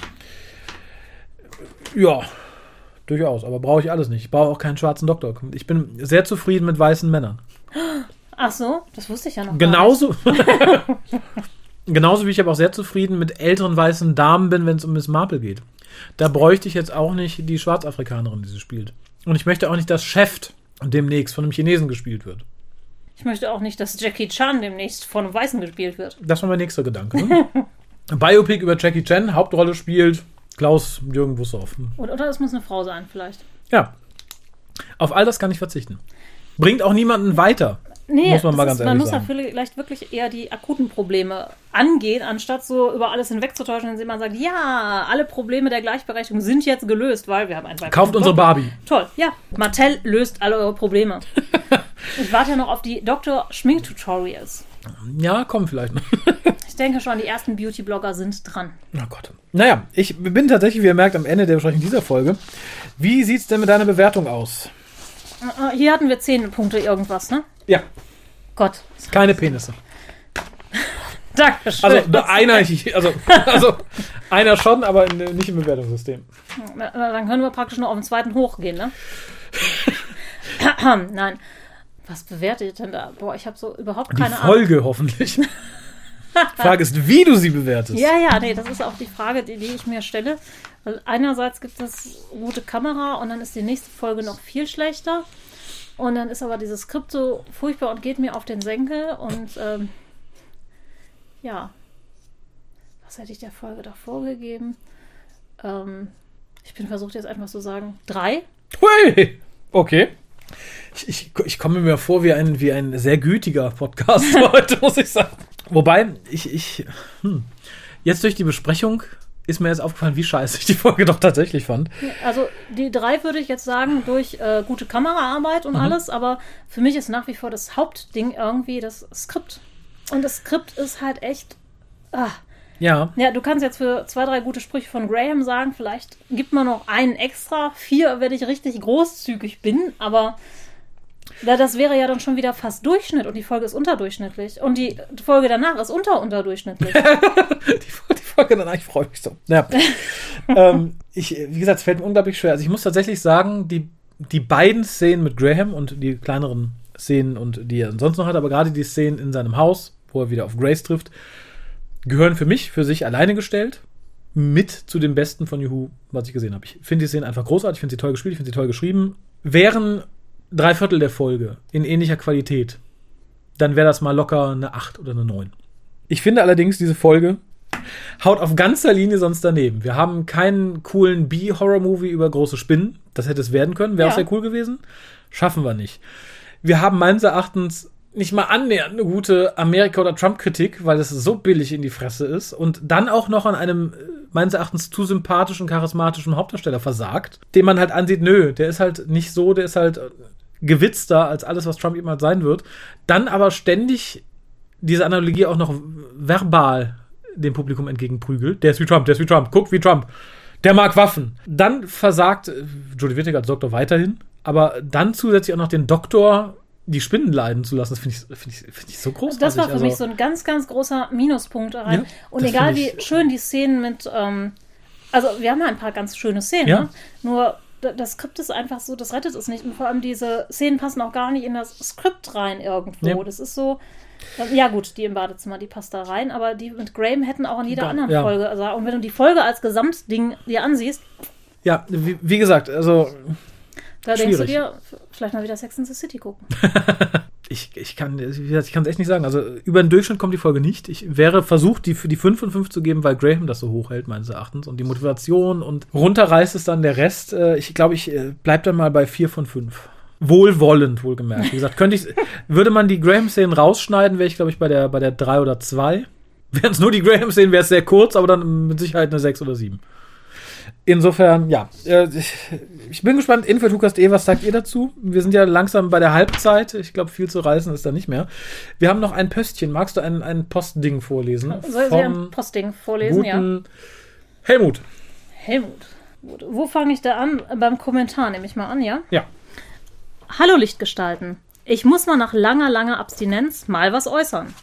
Ja, durchaus. Aber brauche ich alles nicht. Ich brauche auch keinen schwarzen Doktor. Ich bin sehr zufrieden mit weißen Männern. Ach so, das wusste ich ja noch. Genauso. Genauso wie ich aber auch sehr zufrieden mit älteren weißen Damen bin, wenn es um Miss Marple geht. Da bräuchte ich jetzt auch nicht die Schwarzafrikanerin, die sie spielt. Und ich möchte auch nicht, dass Chef demnächst von einem Chinesen gespielt wird. Ich möchte auch nicht, dass Jackie Chan demnächst von einem Weißen gespielt wird. Das war mein nächster Gedanke. Ne? Biopic über Jackie Chan, Hauptrolle spielt Klaus Jürgen Bussow. Und, oder es muss eine Frau sein, vielleicht. Ja. Auf all das kann ich verzichten. Bringt auch niemanden weiter. Nee, Muss man mal ganz ist, man muss sagen. vielleicht wirklich eher die akuten Probleme angehen, anstatt so über alles hinwegzutäuschen, indem man sagt, ja, alle Probleme der Gleichberechtigung sind jetzt gelöst, weil wir haben einen Kauft unsere Barbie. Toll, ja. Mattel löst alle eure Probleme. ich warte ja noch auf die Doktor-Schmink-Tutorials. Ja, komm vielleicht noch. Ich denke schon, die ersten Beauty-Blogger sind dran. Oh Gott. Naja, ich bin tatsächlich, wie ihr merkt, am Ende der Besprechung dieser Folge. Wie sieht's denn mit deiner Bewertung aus? Äh, Hier hatten wir zehn Punkte irgendwas, ne? Ja, Gott. keine Penisse. Dankeschön. Also einer, also, also einer schon, aber nicht im Bewertungssystem. Dann können wir praktisch nur auf den zweiten hochgehen, ne? Nein. Was bewertet ihr denn da? Boah, ich habe so überhaupt Die keine Ahnung. Folge hoffentlich. Frage ist, wie du sie bewertest. Ja, ja, nee, das ist auch die Frage, die, die ich mir stelle. Weil einerseits gibt es gute Kamera und dann ist die nächste Folge noch viel schlechter. Und dann ist aber dieses Skript so furchtbar und geht mir auf den Senkel. Und ähm, ja, was hätte ich der Folge davor gegeben? Ähm, ich bin versucht jetzt einfach zu sagen, drei. Hui! Okay. Ich, ich, ich komme mir vor wie ein, wie ein sehr gütiger Podcast heute, muss ich sagen. Wobei, ich, ich, hm, jetzt durch die Besprechung ist mir jetzt aufgefallen, wie scheiße ich die Folge doch tatsächlich fand. Also die drei würde ich jetzt sagen durch äh, gute Kameraarbeit und Mhm. alles, aber für mich ist nach wie vor das Hauptding irgendwie das Skript. Und das Skript ist halt echt. Ah. Ja, Ja, du kannst jetzt für zwei, drei gute Sprüche von Graham sagen, vielleicht gibt man noch einen extra, vier, wenn ich richtig großzügig bin, aber da, das wäre ja dann schon wieder fast Durchschnitt und die Folge ist unterdurchschnittlich. Und die Folge danach ist unter unterdurchschnittlich. die, die Folge danach, ich freue mich so. Ja. ähm, ich, wie gesagt, es fällt mir unglaublich schwer. Also ich muss tatsächlich sagen, die, die beiden Szenen mit Graham und die kleineren Szenen und die er sonst noch hat, aber gerade die Szenen in seinem Haus, wo er wieder auf Grace trifft, gehören für mich für sich alleine gestellt mit zu den besten von Juhu, was ich gesehen habe. Ich finde die Szenen einfach großartig, ich finde sie toll gespielt, ich finde sie toll geschrieben. Wären drei Viertel der Folge in ähnlicher Qualität, dann wäre das mal locker eine 8 oder eine 9. Ich finde allerdings, diese Folge haut auf ganzer Linie sonst daneben. Wir haben keinen coolen B-Horror-Movie über große Spinnen. Das hätte es werden können, wäre auch Ja. sehr cool gewesen. Schaffen wir nicht. Wir haben meines Erachtens nicht mal annähernd eine gute Amerika- oder Trump-Kritik, weil es so billig in die Fresse ist und dann auch noch an einem äh, meines Erachtens zu sympathischen, charismatischen Hauptdarsteller versagt, den man halt ansieht, nö, der ist halt nicht so, der ist halt äh, gewitzter als alles, was Trump jemals sein wird. Dann aber ständig diese Analogie auch noch verbal dem Publikum entgegenprügelt. Der ist wie Trump, der ist wie Trump, guck wie Trump. Der mag Waffen. Dann versagt äh, Jodie Whittaker als Doktor weiterhin, aber dann zusätzlich auch noch den Doktor die Spinnen leiden zu lassen, das finde ich, finde ich, finde ich so großartig. Das war für Also, mich so ein ganz, ganz großer Minuspunkt da rein. Ja, und egal find wie schön die Szenen mit, ähm, also wir haben ja ein paar ganz schöne Szenen, Ja. ne? nur das Skript ist einfach so, das rettet es nicht. Und vor allem diese Szenen passen auch gar nicht in das Skript rein irgendwo. Ja. Das ist so, ja gut, die im Badezimmer, die passt da rein, aber die mit Graham hätten auch in jeder Gar- anderen ja. Folge. Also, und wenn du die Folge als Gesamtding dir ansiehst, Ja, wie, wie gesagt, also da denkst du Schwierig. dir, vielleicht mal wieder Sex in the City gucken. ich, ich kann es echt nicht sagen. Also über den Durchschnitt kommt die Folge nicht. Ich wäre versucht, die für die 5 von 5 zu geben, weil Graham das so hoch hält, meines Erachtens. Und die Motivation und runterreißt es dann der Rest. Äh, Ich glaube, ich äh, bleib dann mal bei 4 von 5. Wohlwollend, wohlgemerkt. Wie gesagt, könnte ich, würde man die Graham-Szenen rausschneiden, wäre ich, glaube ich, bei der, bei der 3 oder 2. Wären es nur die Graham-Szenen, wäre es sehr kurz, aber dann mit Sicherheit eine 6 oder 7. Insofern, ja, äh, ich, bin gespannt. Info Lukas E, was sagt ihr dazu? Wir sind ja langsam bei der Halbzeit. Ich glaube, viel zu reißen ist da nicht mehr. Wir haben noch ein Pöstchen. Magst du ein, ein Postding vorlesen? Soll ich ein Postding vorlesen? Ja. Helmut. Helmut. Wo fange ich da an? Beim Kommentar nehme ich mal an, ja? Ja. Hallo Lichtgestalten. Ich muss mal nach langer, langer Abstinenz mal was äußern.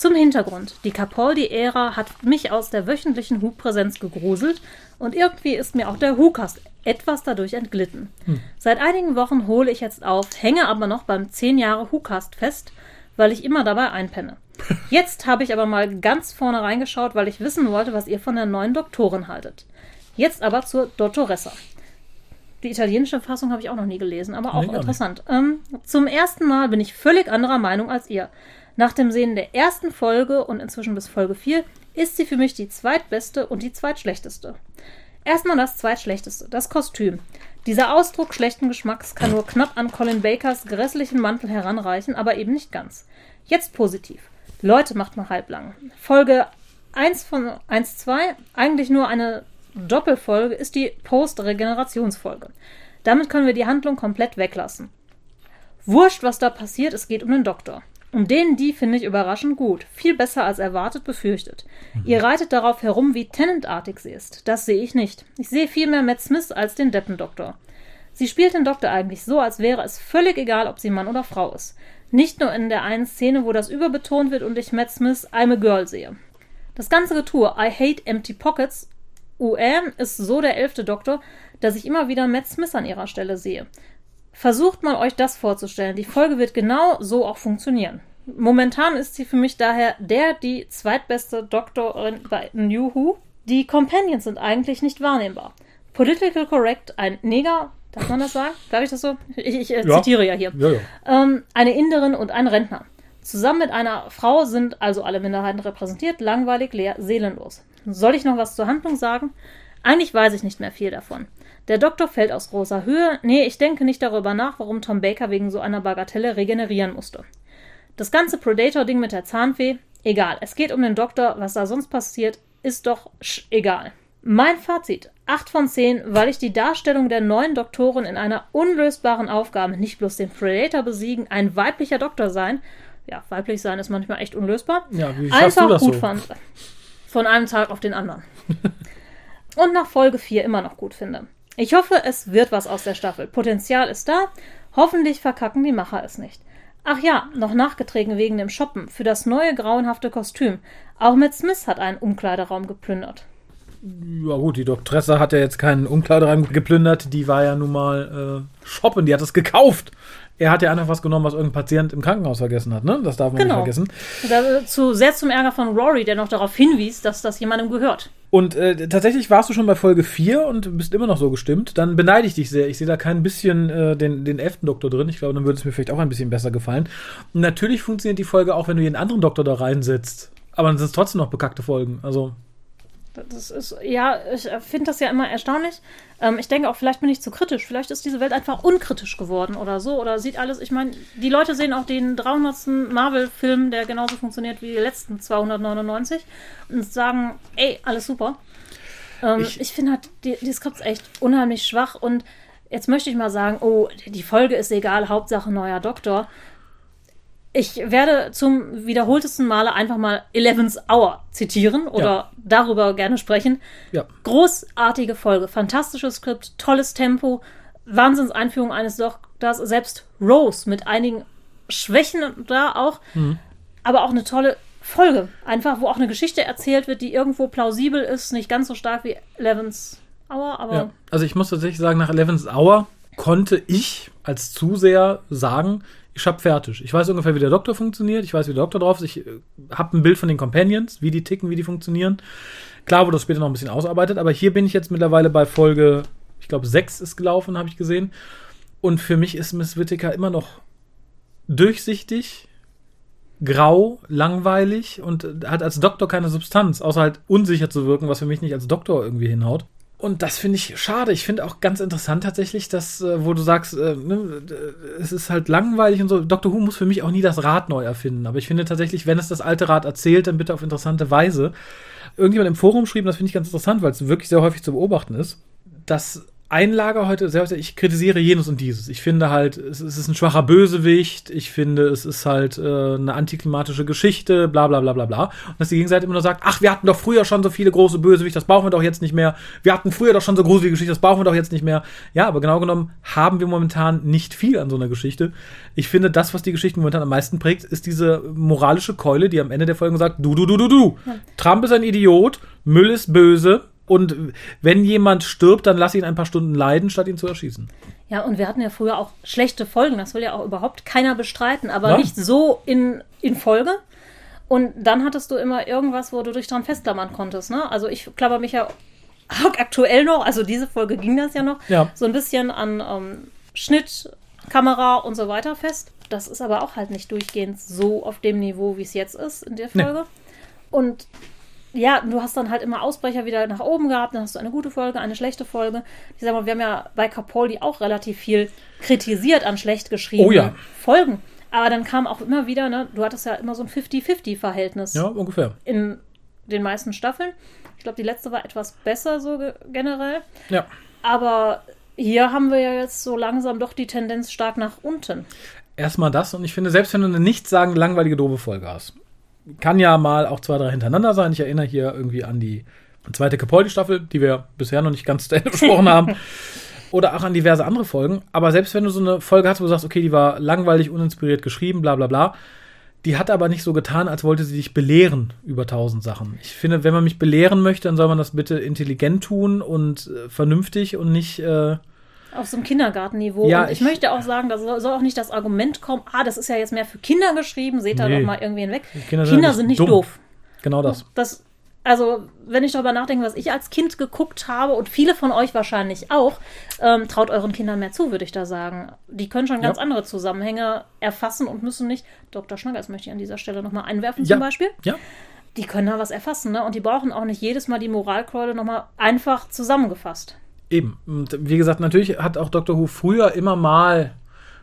Zum Hintergrund. Die Capaldi-Ära hat mich aus der wöchentlichen Hu-Präsenz gegruselt und irgendwie ist mir auch der Hu-Cast etwas dadurch entglitten. Seit einigen Wochen hole ich jetzt auf, hänge aber noch beim 10 Jahre Hu-Cast fest, weil ich immer dabei einpenne. Jetzt habe ich aber mal ganz vorne reingeschaut, weil ich wissen wollte, was ihr von der neuen Doktorin haltet. Jetzt aber zur Dottoressa. Die italienische Fassung habe ich auch noch nie gelesen, aber auch Nee, interessant. Ähm, zum ersten Mal bin ich völlig anderer Meinung als ihr. Nach dem Sehen der ersten Folge und inzwischen bis Folge 4 ist sie für mich die zweitbeste und die zweitschlechteste. Erstmal das zweitschlechteste, das Kostüm. Dieser Ausdruck schlechten Geschmacks kann nur knapp an Colin Bakers grässlichen Mantel heranreichen, aber eben nicht ganz. Jetzt positiv. Leute, macht mal halblang. Folge 1 von 1, 2, eigentlich nur eine Doppelfolge, ist die Post-Regenerationsfolge. Damit können wir die Handlung komplett weglassen. Wurscht, was da passiert, es geht um den Doktor. Und den, die finde ich überraschend gut. Viel besser als erwartet, befürchtet. Ihr reitet darauf herum, wie Tennant-artig sie ist. Das sehe ich nicht. Ich sehe vielmehr Matt Smith als den Deppendoktor. Sie spielt den Doktor eigentlich so, als wäre es völlig egal, ob sie Mann oder Frau ist. Nicht nur in der einen Szene, wo das überbetont wird und ich Matt Smith I'm a Girl sehe. Das ganze Getue I hate empty pockets UM ist so der elfte Doktor, dass ich immer wieder Matt Smith an ihrer Stelle sehe. Versucht mal euch das vorzustellen. Die Folge wird genau so auch funktionieren. Momentan ist sie für mich daher der, die zweitbeste Doktorin bei New Who. Die Companions sind eigentlich nicht wahrnehmbar. Political correct, ein Neger, darf man das sagen? Darf ich das so? Ich, ich äh, Ja. zitiere ja hier. Ja, ja. Ähm, eine Inderin und ein Rentner. Zusammen mit einer Frau sind also alle Minderheiten repräsentiert, langweilig, leer, seelenlos. Soll ich noch was zur Handlung sagen? Eigentlich weiß ich nicht mehr viel davon. Der Doktor fällt aus großer Höhe. Nee, ich denke nicht darüber nach, warum Tom Baker wegen so einer Bagatelle regenerieren musste. Das ganze Predator-Ding mit der Zahnfee, egal. Es geht um den Doktor, was da sonst passiert, ist doch sch egal. Mein Fazit: 8 von 10, weil ich die Darstellung der neuen Doktorin in einer unlösbaren Aufgabe, nicht bloß den Predator besiegen, ein weiblicher Doktor sein, ja, weiblich sein ist manchmal echt unlösbar, Ja, wie einfach du das gut so? fand. Von einem Tag auf den anderen. Und nach Folge 4 immer noch gut finde. Ich hoffe, es wird was aus der Staffel. Potenzial ist da. Hoffentlich verkacken die Macher es nicht. Ach ja, noch nachgetragen wegen dem Shoppen für das neue grauenhafte Kostüm. Auch Matt Smith hat einen Umkleideraum geplündert. Ja gut, die Doktresse hat ja jetzt keinen Umkleideraum geplündert, die war ja nun mal äh, shoppen, die hat es gekauft. Er hat ja einfach was genommen, was irgendein Patient im Krankenhaus vergessen hat, ne? Das darf man Genau. nicht vergessen. Dazu sehr zum Ärger von Rory, der noch darauf hinwies, dass das jemandem gehört. Und äh, tatsächlich warst du schon bei Folge 4 und bist immer noch so gestimmt. Dann beneide ich dich sehr. Ich sehe da kein bisschen äh, den, den elften Doktor drin. Ich glaube, dann würde es mir vielleicht auch ein bisschen besser gefallen. Und natürlich funktioniert die Folge auch, wenn du jeden anderen Doktor da reinsetzt. Aber dann sind es trotzdem noch bekackte Folgen. Also, Das ist, ja, ich finde das ja immer erstaunlich. Ähm, ich denke auch, vielleicht bin ich zu kritisch. Vielleicht ist diese Welt einfach unkritisch geworden oder so. Oder sieht alles, ich meine, die Leute sehen auch den 300. Marvel-Film, der genauso funktioniert wie die letzten 299 und sagen, ey, alles super. Ähm, Ich- ich finde halt, die, die Skripts echt unheimlich schwach und jetzt möchte ich mal sagen, oh, die Folge ist egal, Hauptsache neuer Doktor. Ich werde zum wiederholtesten Male einfach mal Eleven's Hour zitieren oder Ja. darüber gerne sprechen. ja. Großartige Folge, fantastisches Skript, tolles Tempo, Wahnsinnseinführung eines Doktors, selbst Rose mit einigen Schwächen da auch, aber auch eine tolle Folge. Einfach, wo auch eine Geschichte erzählt wird, die irgendwo plausibel ist, nicht ganz so stark wie Eleven's Hour, aber Ja, also ich muss tatsächlich sagen, nach 11 Hour konnte ich als Zuseher sagen, ich hab fertig. Ich weiß ungefähr, wie der Doktor funktioniert, ich weiß, wie der Doktor drauf ist, ich äh, habe ein Bild von den Companions, wie die ticken, wie die funktionieren. Klar wurde das später noch ein bisschen ausarbeitet, aber hier bin ich jetzt mittlerweile bei Folge, ich glaube, 6 ist gelaufen, habe ich gesehen. Und für mich ist Miss Whittaker immer noch durchsichtig, grau, langweilig und hat als Doktor keine Substanz, außer halt unsicher zu wirken, was für mich nicht als Doktor irgendwie hinhaut. Und das finde ich schade. Ich finde auch ganz interessant tatsächlich, dass, äh, wo du sagst, äh, ne, äh, es ist halt langweilig und so. Dr. Who muss für mich auch nie das Rad neu erfinden. Aber ich finde tatsächlich, wenn es das alte Rad erzählt, dann bitte auf interessante Weise. Irgendjemand im Forum schrieb, das finde ich ganz interessant, weil es wirklich sehr häufig zu beobachten ist, dass ein Lager heute sehr ich kritisiere jenes und dieses. Ich finde halt, es, ist ein schwacher Bösewicht, ich finde, es ist halt äh, eine antiklimatische Geschichte, bla bla bla bla bla. Und dass die Gegenseite immer nur sagt, ach, wir hatten doch früher schon so viele große Bösewichte, das brauchen wir doch jetzt nicht mehr. Wir hatten früher doch schon so gruselige Geschichte, das brauchen wir doch jetzt nicht mehr. Ja, aber genau genommen haben wir momentan nicht viel an so einer Geschichte. Ich finde, das, was die Geschichte momentan am meisten prägt, ist diese moralische Keule, die am Ende der Folge sagt, du, du, du, du, du. Trump ist ein Idiot, Müll ist böse, und wenn jemand stirbt, dann lass ihn ein paar Stunden leiden, statt ihn zu erschießen. Ja, und wir hatten ja früher auch schlechte Folgen, das will ja auch überhaupt keiner bestreiten, aber Ja. nicht so in, in Folge. Und dann hattest du immer irgendwas, wo du dich dran festklammern konntest. Ne? Also ich klammer mich ja auch aktuell noch, also diese Folge ging das ja noch, Ja. so ein bisschen an ähm, Schnitt, Kamera und so weiter fest. Das ist aber auch halt nicht durchgehend so auf dem Niveau, wie es jetzt ist in der Nee. Folge. Und ja, du hast dann halt immer Ausbrecher wieder nach oben gehabt, dann hast du eine gute Folge, eine schlechte Folge. Ich sag mal, wir haben ja bei Capaldi auch relativ viel kritisiert an schlecht geschriebenen Oh ja. Folgen. Aber dann kam auch immer wieder, ne, du hattest ja immer so ein 50-50-Verhältnis Ja, ungefähr. in den meisten Staffeln. Ich glaube, die letzte war etwas besser so ge generell. Ja. Aber hier haben wir ja jetzt so langsam doch die Tendenz stark nach unten. Erstmal das und ich finde, selbst wenn du eine nichtssagend langweilige, doofe Folge hast, kann ja mal auch zwei, drei hintereinander sein. Ich erinnere hier irgendwie an die zweite Capaldi-Staffel, die wir bisher noch nicht ganz zu Ende besprochen haben. Oder auch an diverse andere Folgen. Aber selbst wenn du so eine Folge hast, wo du sagst, okay, die war langweilig, uninspiriert geschrieben, bla bla bla, die hat aber nicht so getan, als wollte sie dich belehren über tausend Sachen. Ich finde, wenn man mich belehren möchte, dann soll man das bitte intelligent tun und äh, vernünftig und nicht äh, Auf so einem Kindergartenniveau. Ja, und ich, ich- möchte auch sagen, da soll, auch nicht das Argument kommen, ah, das ist ja jetzt mehr für Kinder geschrieben, seht da Nee. doch mal irgendwie hinweg. Kinder Kinder, sind nicht nicht dumm. doof. Genau das. Das, also, wenn ich darüber nachdenke, was ich als Kind geguckt habe und viele von euch wahrscheinlich auch, ähm, traut euren Kindern mehr zu, würde ich da sagen. Die können schon ganz Ja. andere Zusammenhänge erfassen und müssen nicht. Dr. Schnaggers möchte ich an dieser Stelle nochmal einwerfen, Ja. zum Beispiel. Ja. Die können da was erfassen, ne? Und die brauchen auch nicht jedes Mal die Moralkeule nochmal einfach zusammengefasst. Eben. Und wie gesagt, natürlich hat auch Dr. Who früher immer mal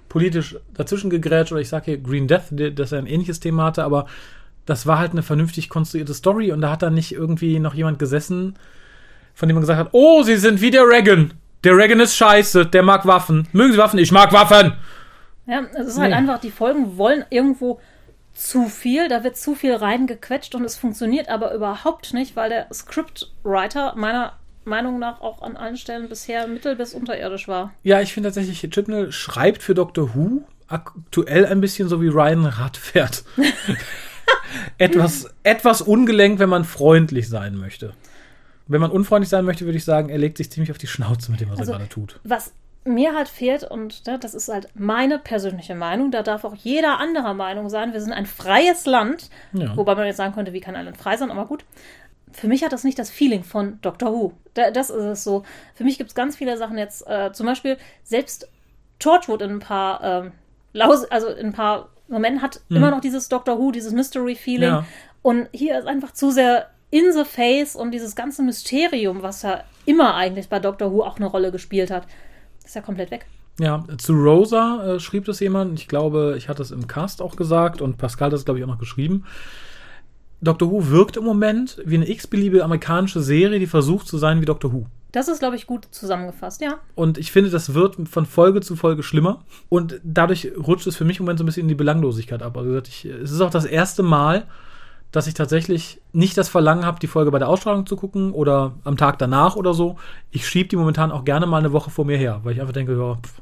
politisch dazwischen gegrätscht, oder ich sage hier Green Death, dass er ein ähnliches Thema hatte, aber das war halt eine vernünftig konstruierte Story und da hat dann nicht irgendwie noch jemand gesessen, von dem man gesagt hat, oh, sie sind wie der Reagan. Der Reagan ist scheiße, der mag Waffen. Mögen Sie Waffen? Ich mag Waffen! Ja, es ist halt Nee. einfach, die Folgen wollen irgendwo zu viel, da wird zu viel reingequetscht und es funktioniert aber überhaupt nicht, weil der Scriptwriter meiner Meinung nach auch an allen Stellen bisher mittel- bis unterirdisch war. Ja, ich finde tatsächlich, Chibnall schreibt für Doctor Who aktuell ein bisschen so wie Ryan Rad fährt. etwas, etwas ungelenkt, wenn man freundlich sein möchte. Wenn man unfreundlich sein möchte, würde ich sagen, er legt sich ziemlich auf die Schnauze mit dem, was Also- er gerade tut. Was mir halt fehlt, und ne, das ist halt meine persönliche Meinung, da darf auch jeder anderer Meinung sein. Wir sind ein freies Land, Ja. wobei man jetzt sagen könnte, wie kann ein Land frei sein, aber gut. Für mich hat das nicht das Feeling von Doctor Who. Da, das ist es so. Für mich gibt es ganz viele Sachen jetzt, äh, zum Beispiel selbst Torchwood in ein paar, ähm, Laus also in ein paar Momenten hat immer noch dieses Doctor Who, dieses Mystery-Feeling. Mhm. Ja. Und hier ist einfach zu sehr in the face und dieses ganze Mysterium, was ja immer eigentlich bei Doctor Who auch eine Rolle gespielt hat, ist ja komplett weg. Ja, zu Rosa äh, schrieb das jemand. Ich glaube, ich hatte es im Cast auch gesagt und Pascal hat es, glaube ich, auch noch geschrieben. Doctor Who wirkt im Moment wie eine x-beliebige amerikanische Serie, die versucht zu sein wie Doctor Who. Das ist, glaube ich, gut zusammengefasst, ja. Und ich finde, das wird von Folge zu Folge schlimmer. Und dadurch rutscht es für mich im Moment so ein bisschen in die Belanglosigkeit ab. Also gesagt, ich, es ist auch das erste Mal, dass ich tatsächlich nicht das Verlangen habe, die Folge bei der Ausstrahlung zu gucken oder am Tag danach oder so. Ich schiebe die momentan auch gerne mal eine Woche vor mir her, weil ich einfach denke, ja, pff,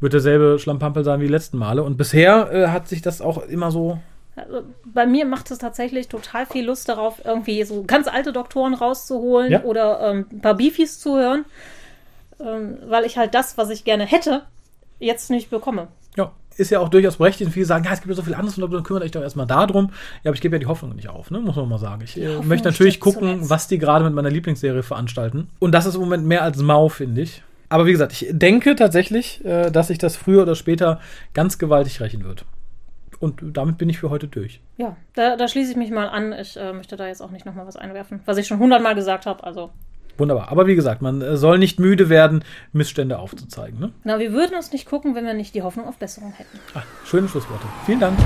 wird derselbe Schlampampel sein wie die letzten Male. Und bisher äh, hat sich das auch immer so. Also, bei mir macht es tatsächlich total viel Lust darauf, irgendwie so ganz alte Doktoren rauszuholen Ja. oder ähm, ein paar Beefies zu hören, ähm, weil ich halt das, was ich gerne hätte, jetzt nicht bekomme. Ja, ist ja auch durchaus berechtigt. Viele sagen, ja, es gibt ja so viel anderes und dann kümmert euch doch erstmal darum. Ja, aber ich gebe ja die Hoffnung nicht auf, ne? muss man mal sagen. Ich äh, möchte natürlich gucken, zuletzt. was die gerade mit meiner Lieblingsserie veranstalten. Und das ist im Moment mehr als mau, finde ich. Aber wie gesagt, ich denke tatsächlich, äh, dass sich das früher oder später ganz gewaltig rächen wird. Und damit bin ich für heute durch. Ja, da, da schließe ich mich mal an. Ich äh, möchte da jetzt auch nicht nochmal was einwerfen, was ich schon hundertmal gesagt habe. Also, Wunderbar. Aber wie gesagt, man äh, soll nicht müde werden, Missstände aufzuzeigen. Ne? na, wir würden uns nicht gucken, wenn wir nicht die Hoffnung auf Besserung hätten. Ah, schöne Schlussworte. Vielen Dank.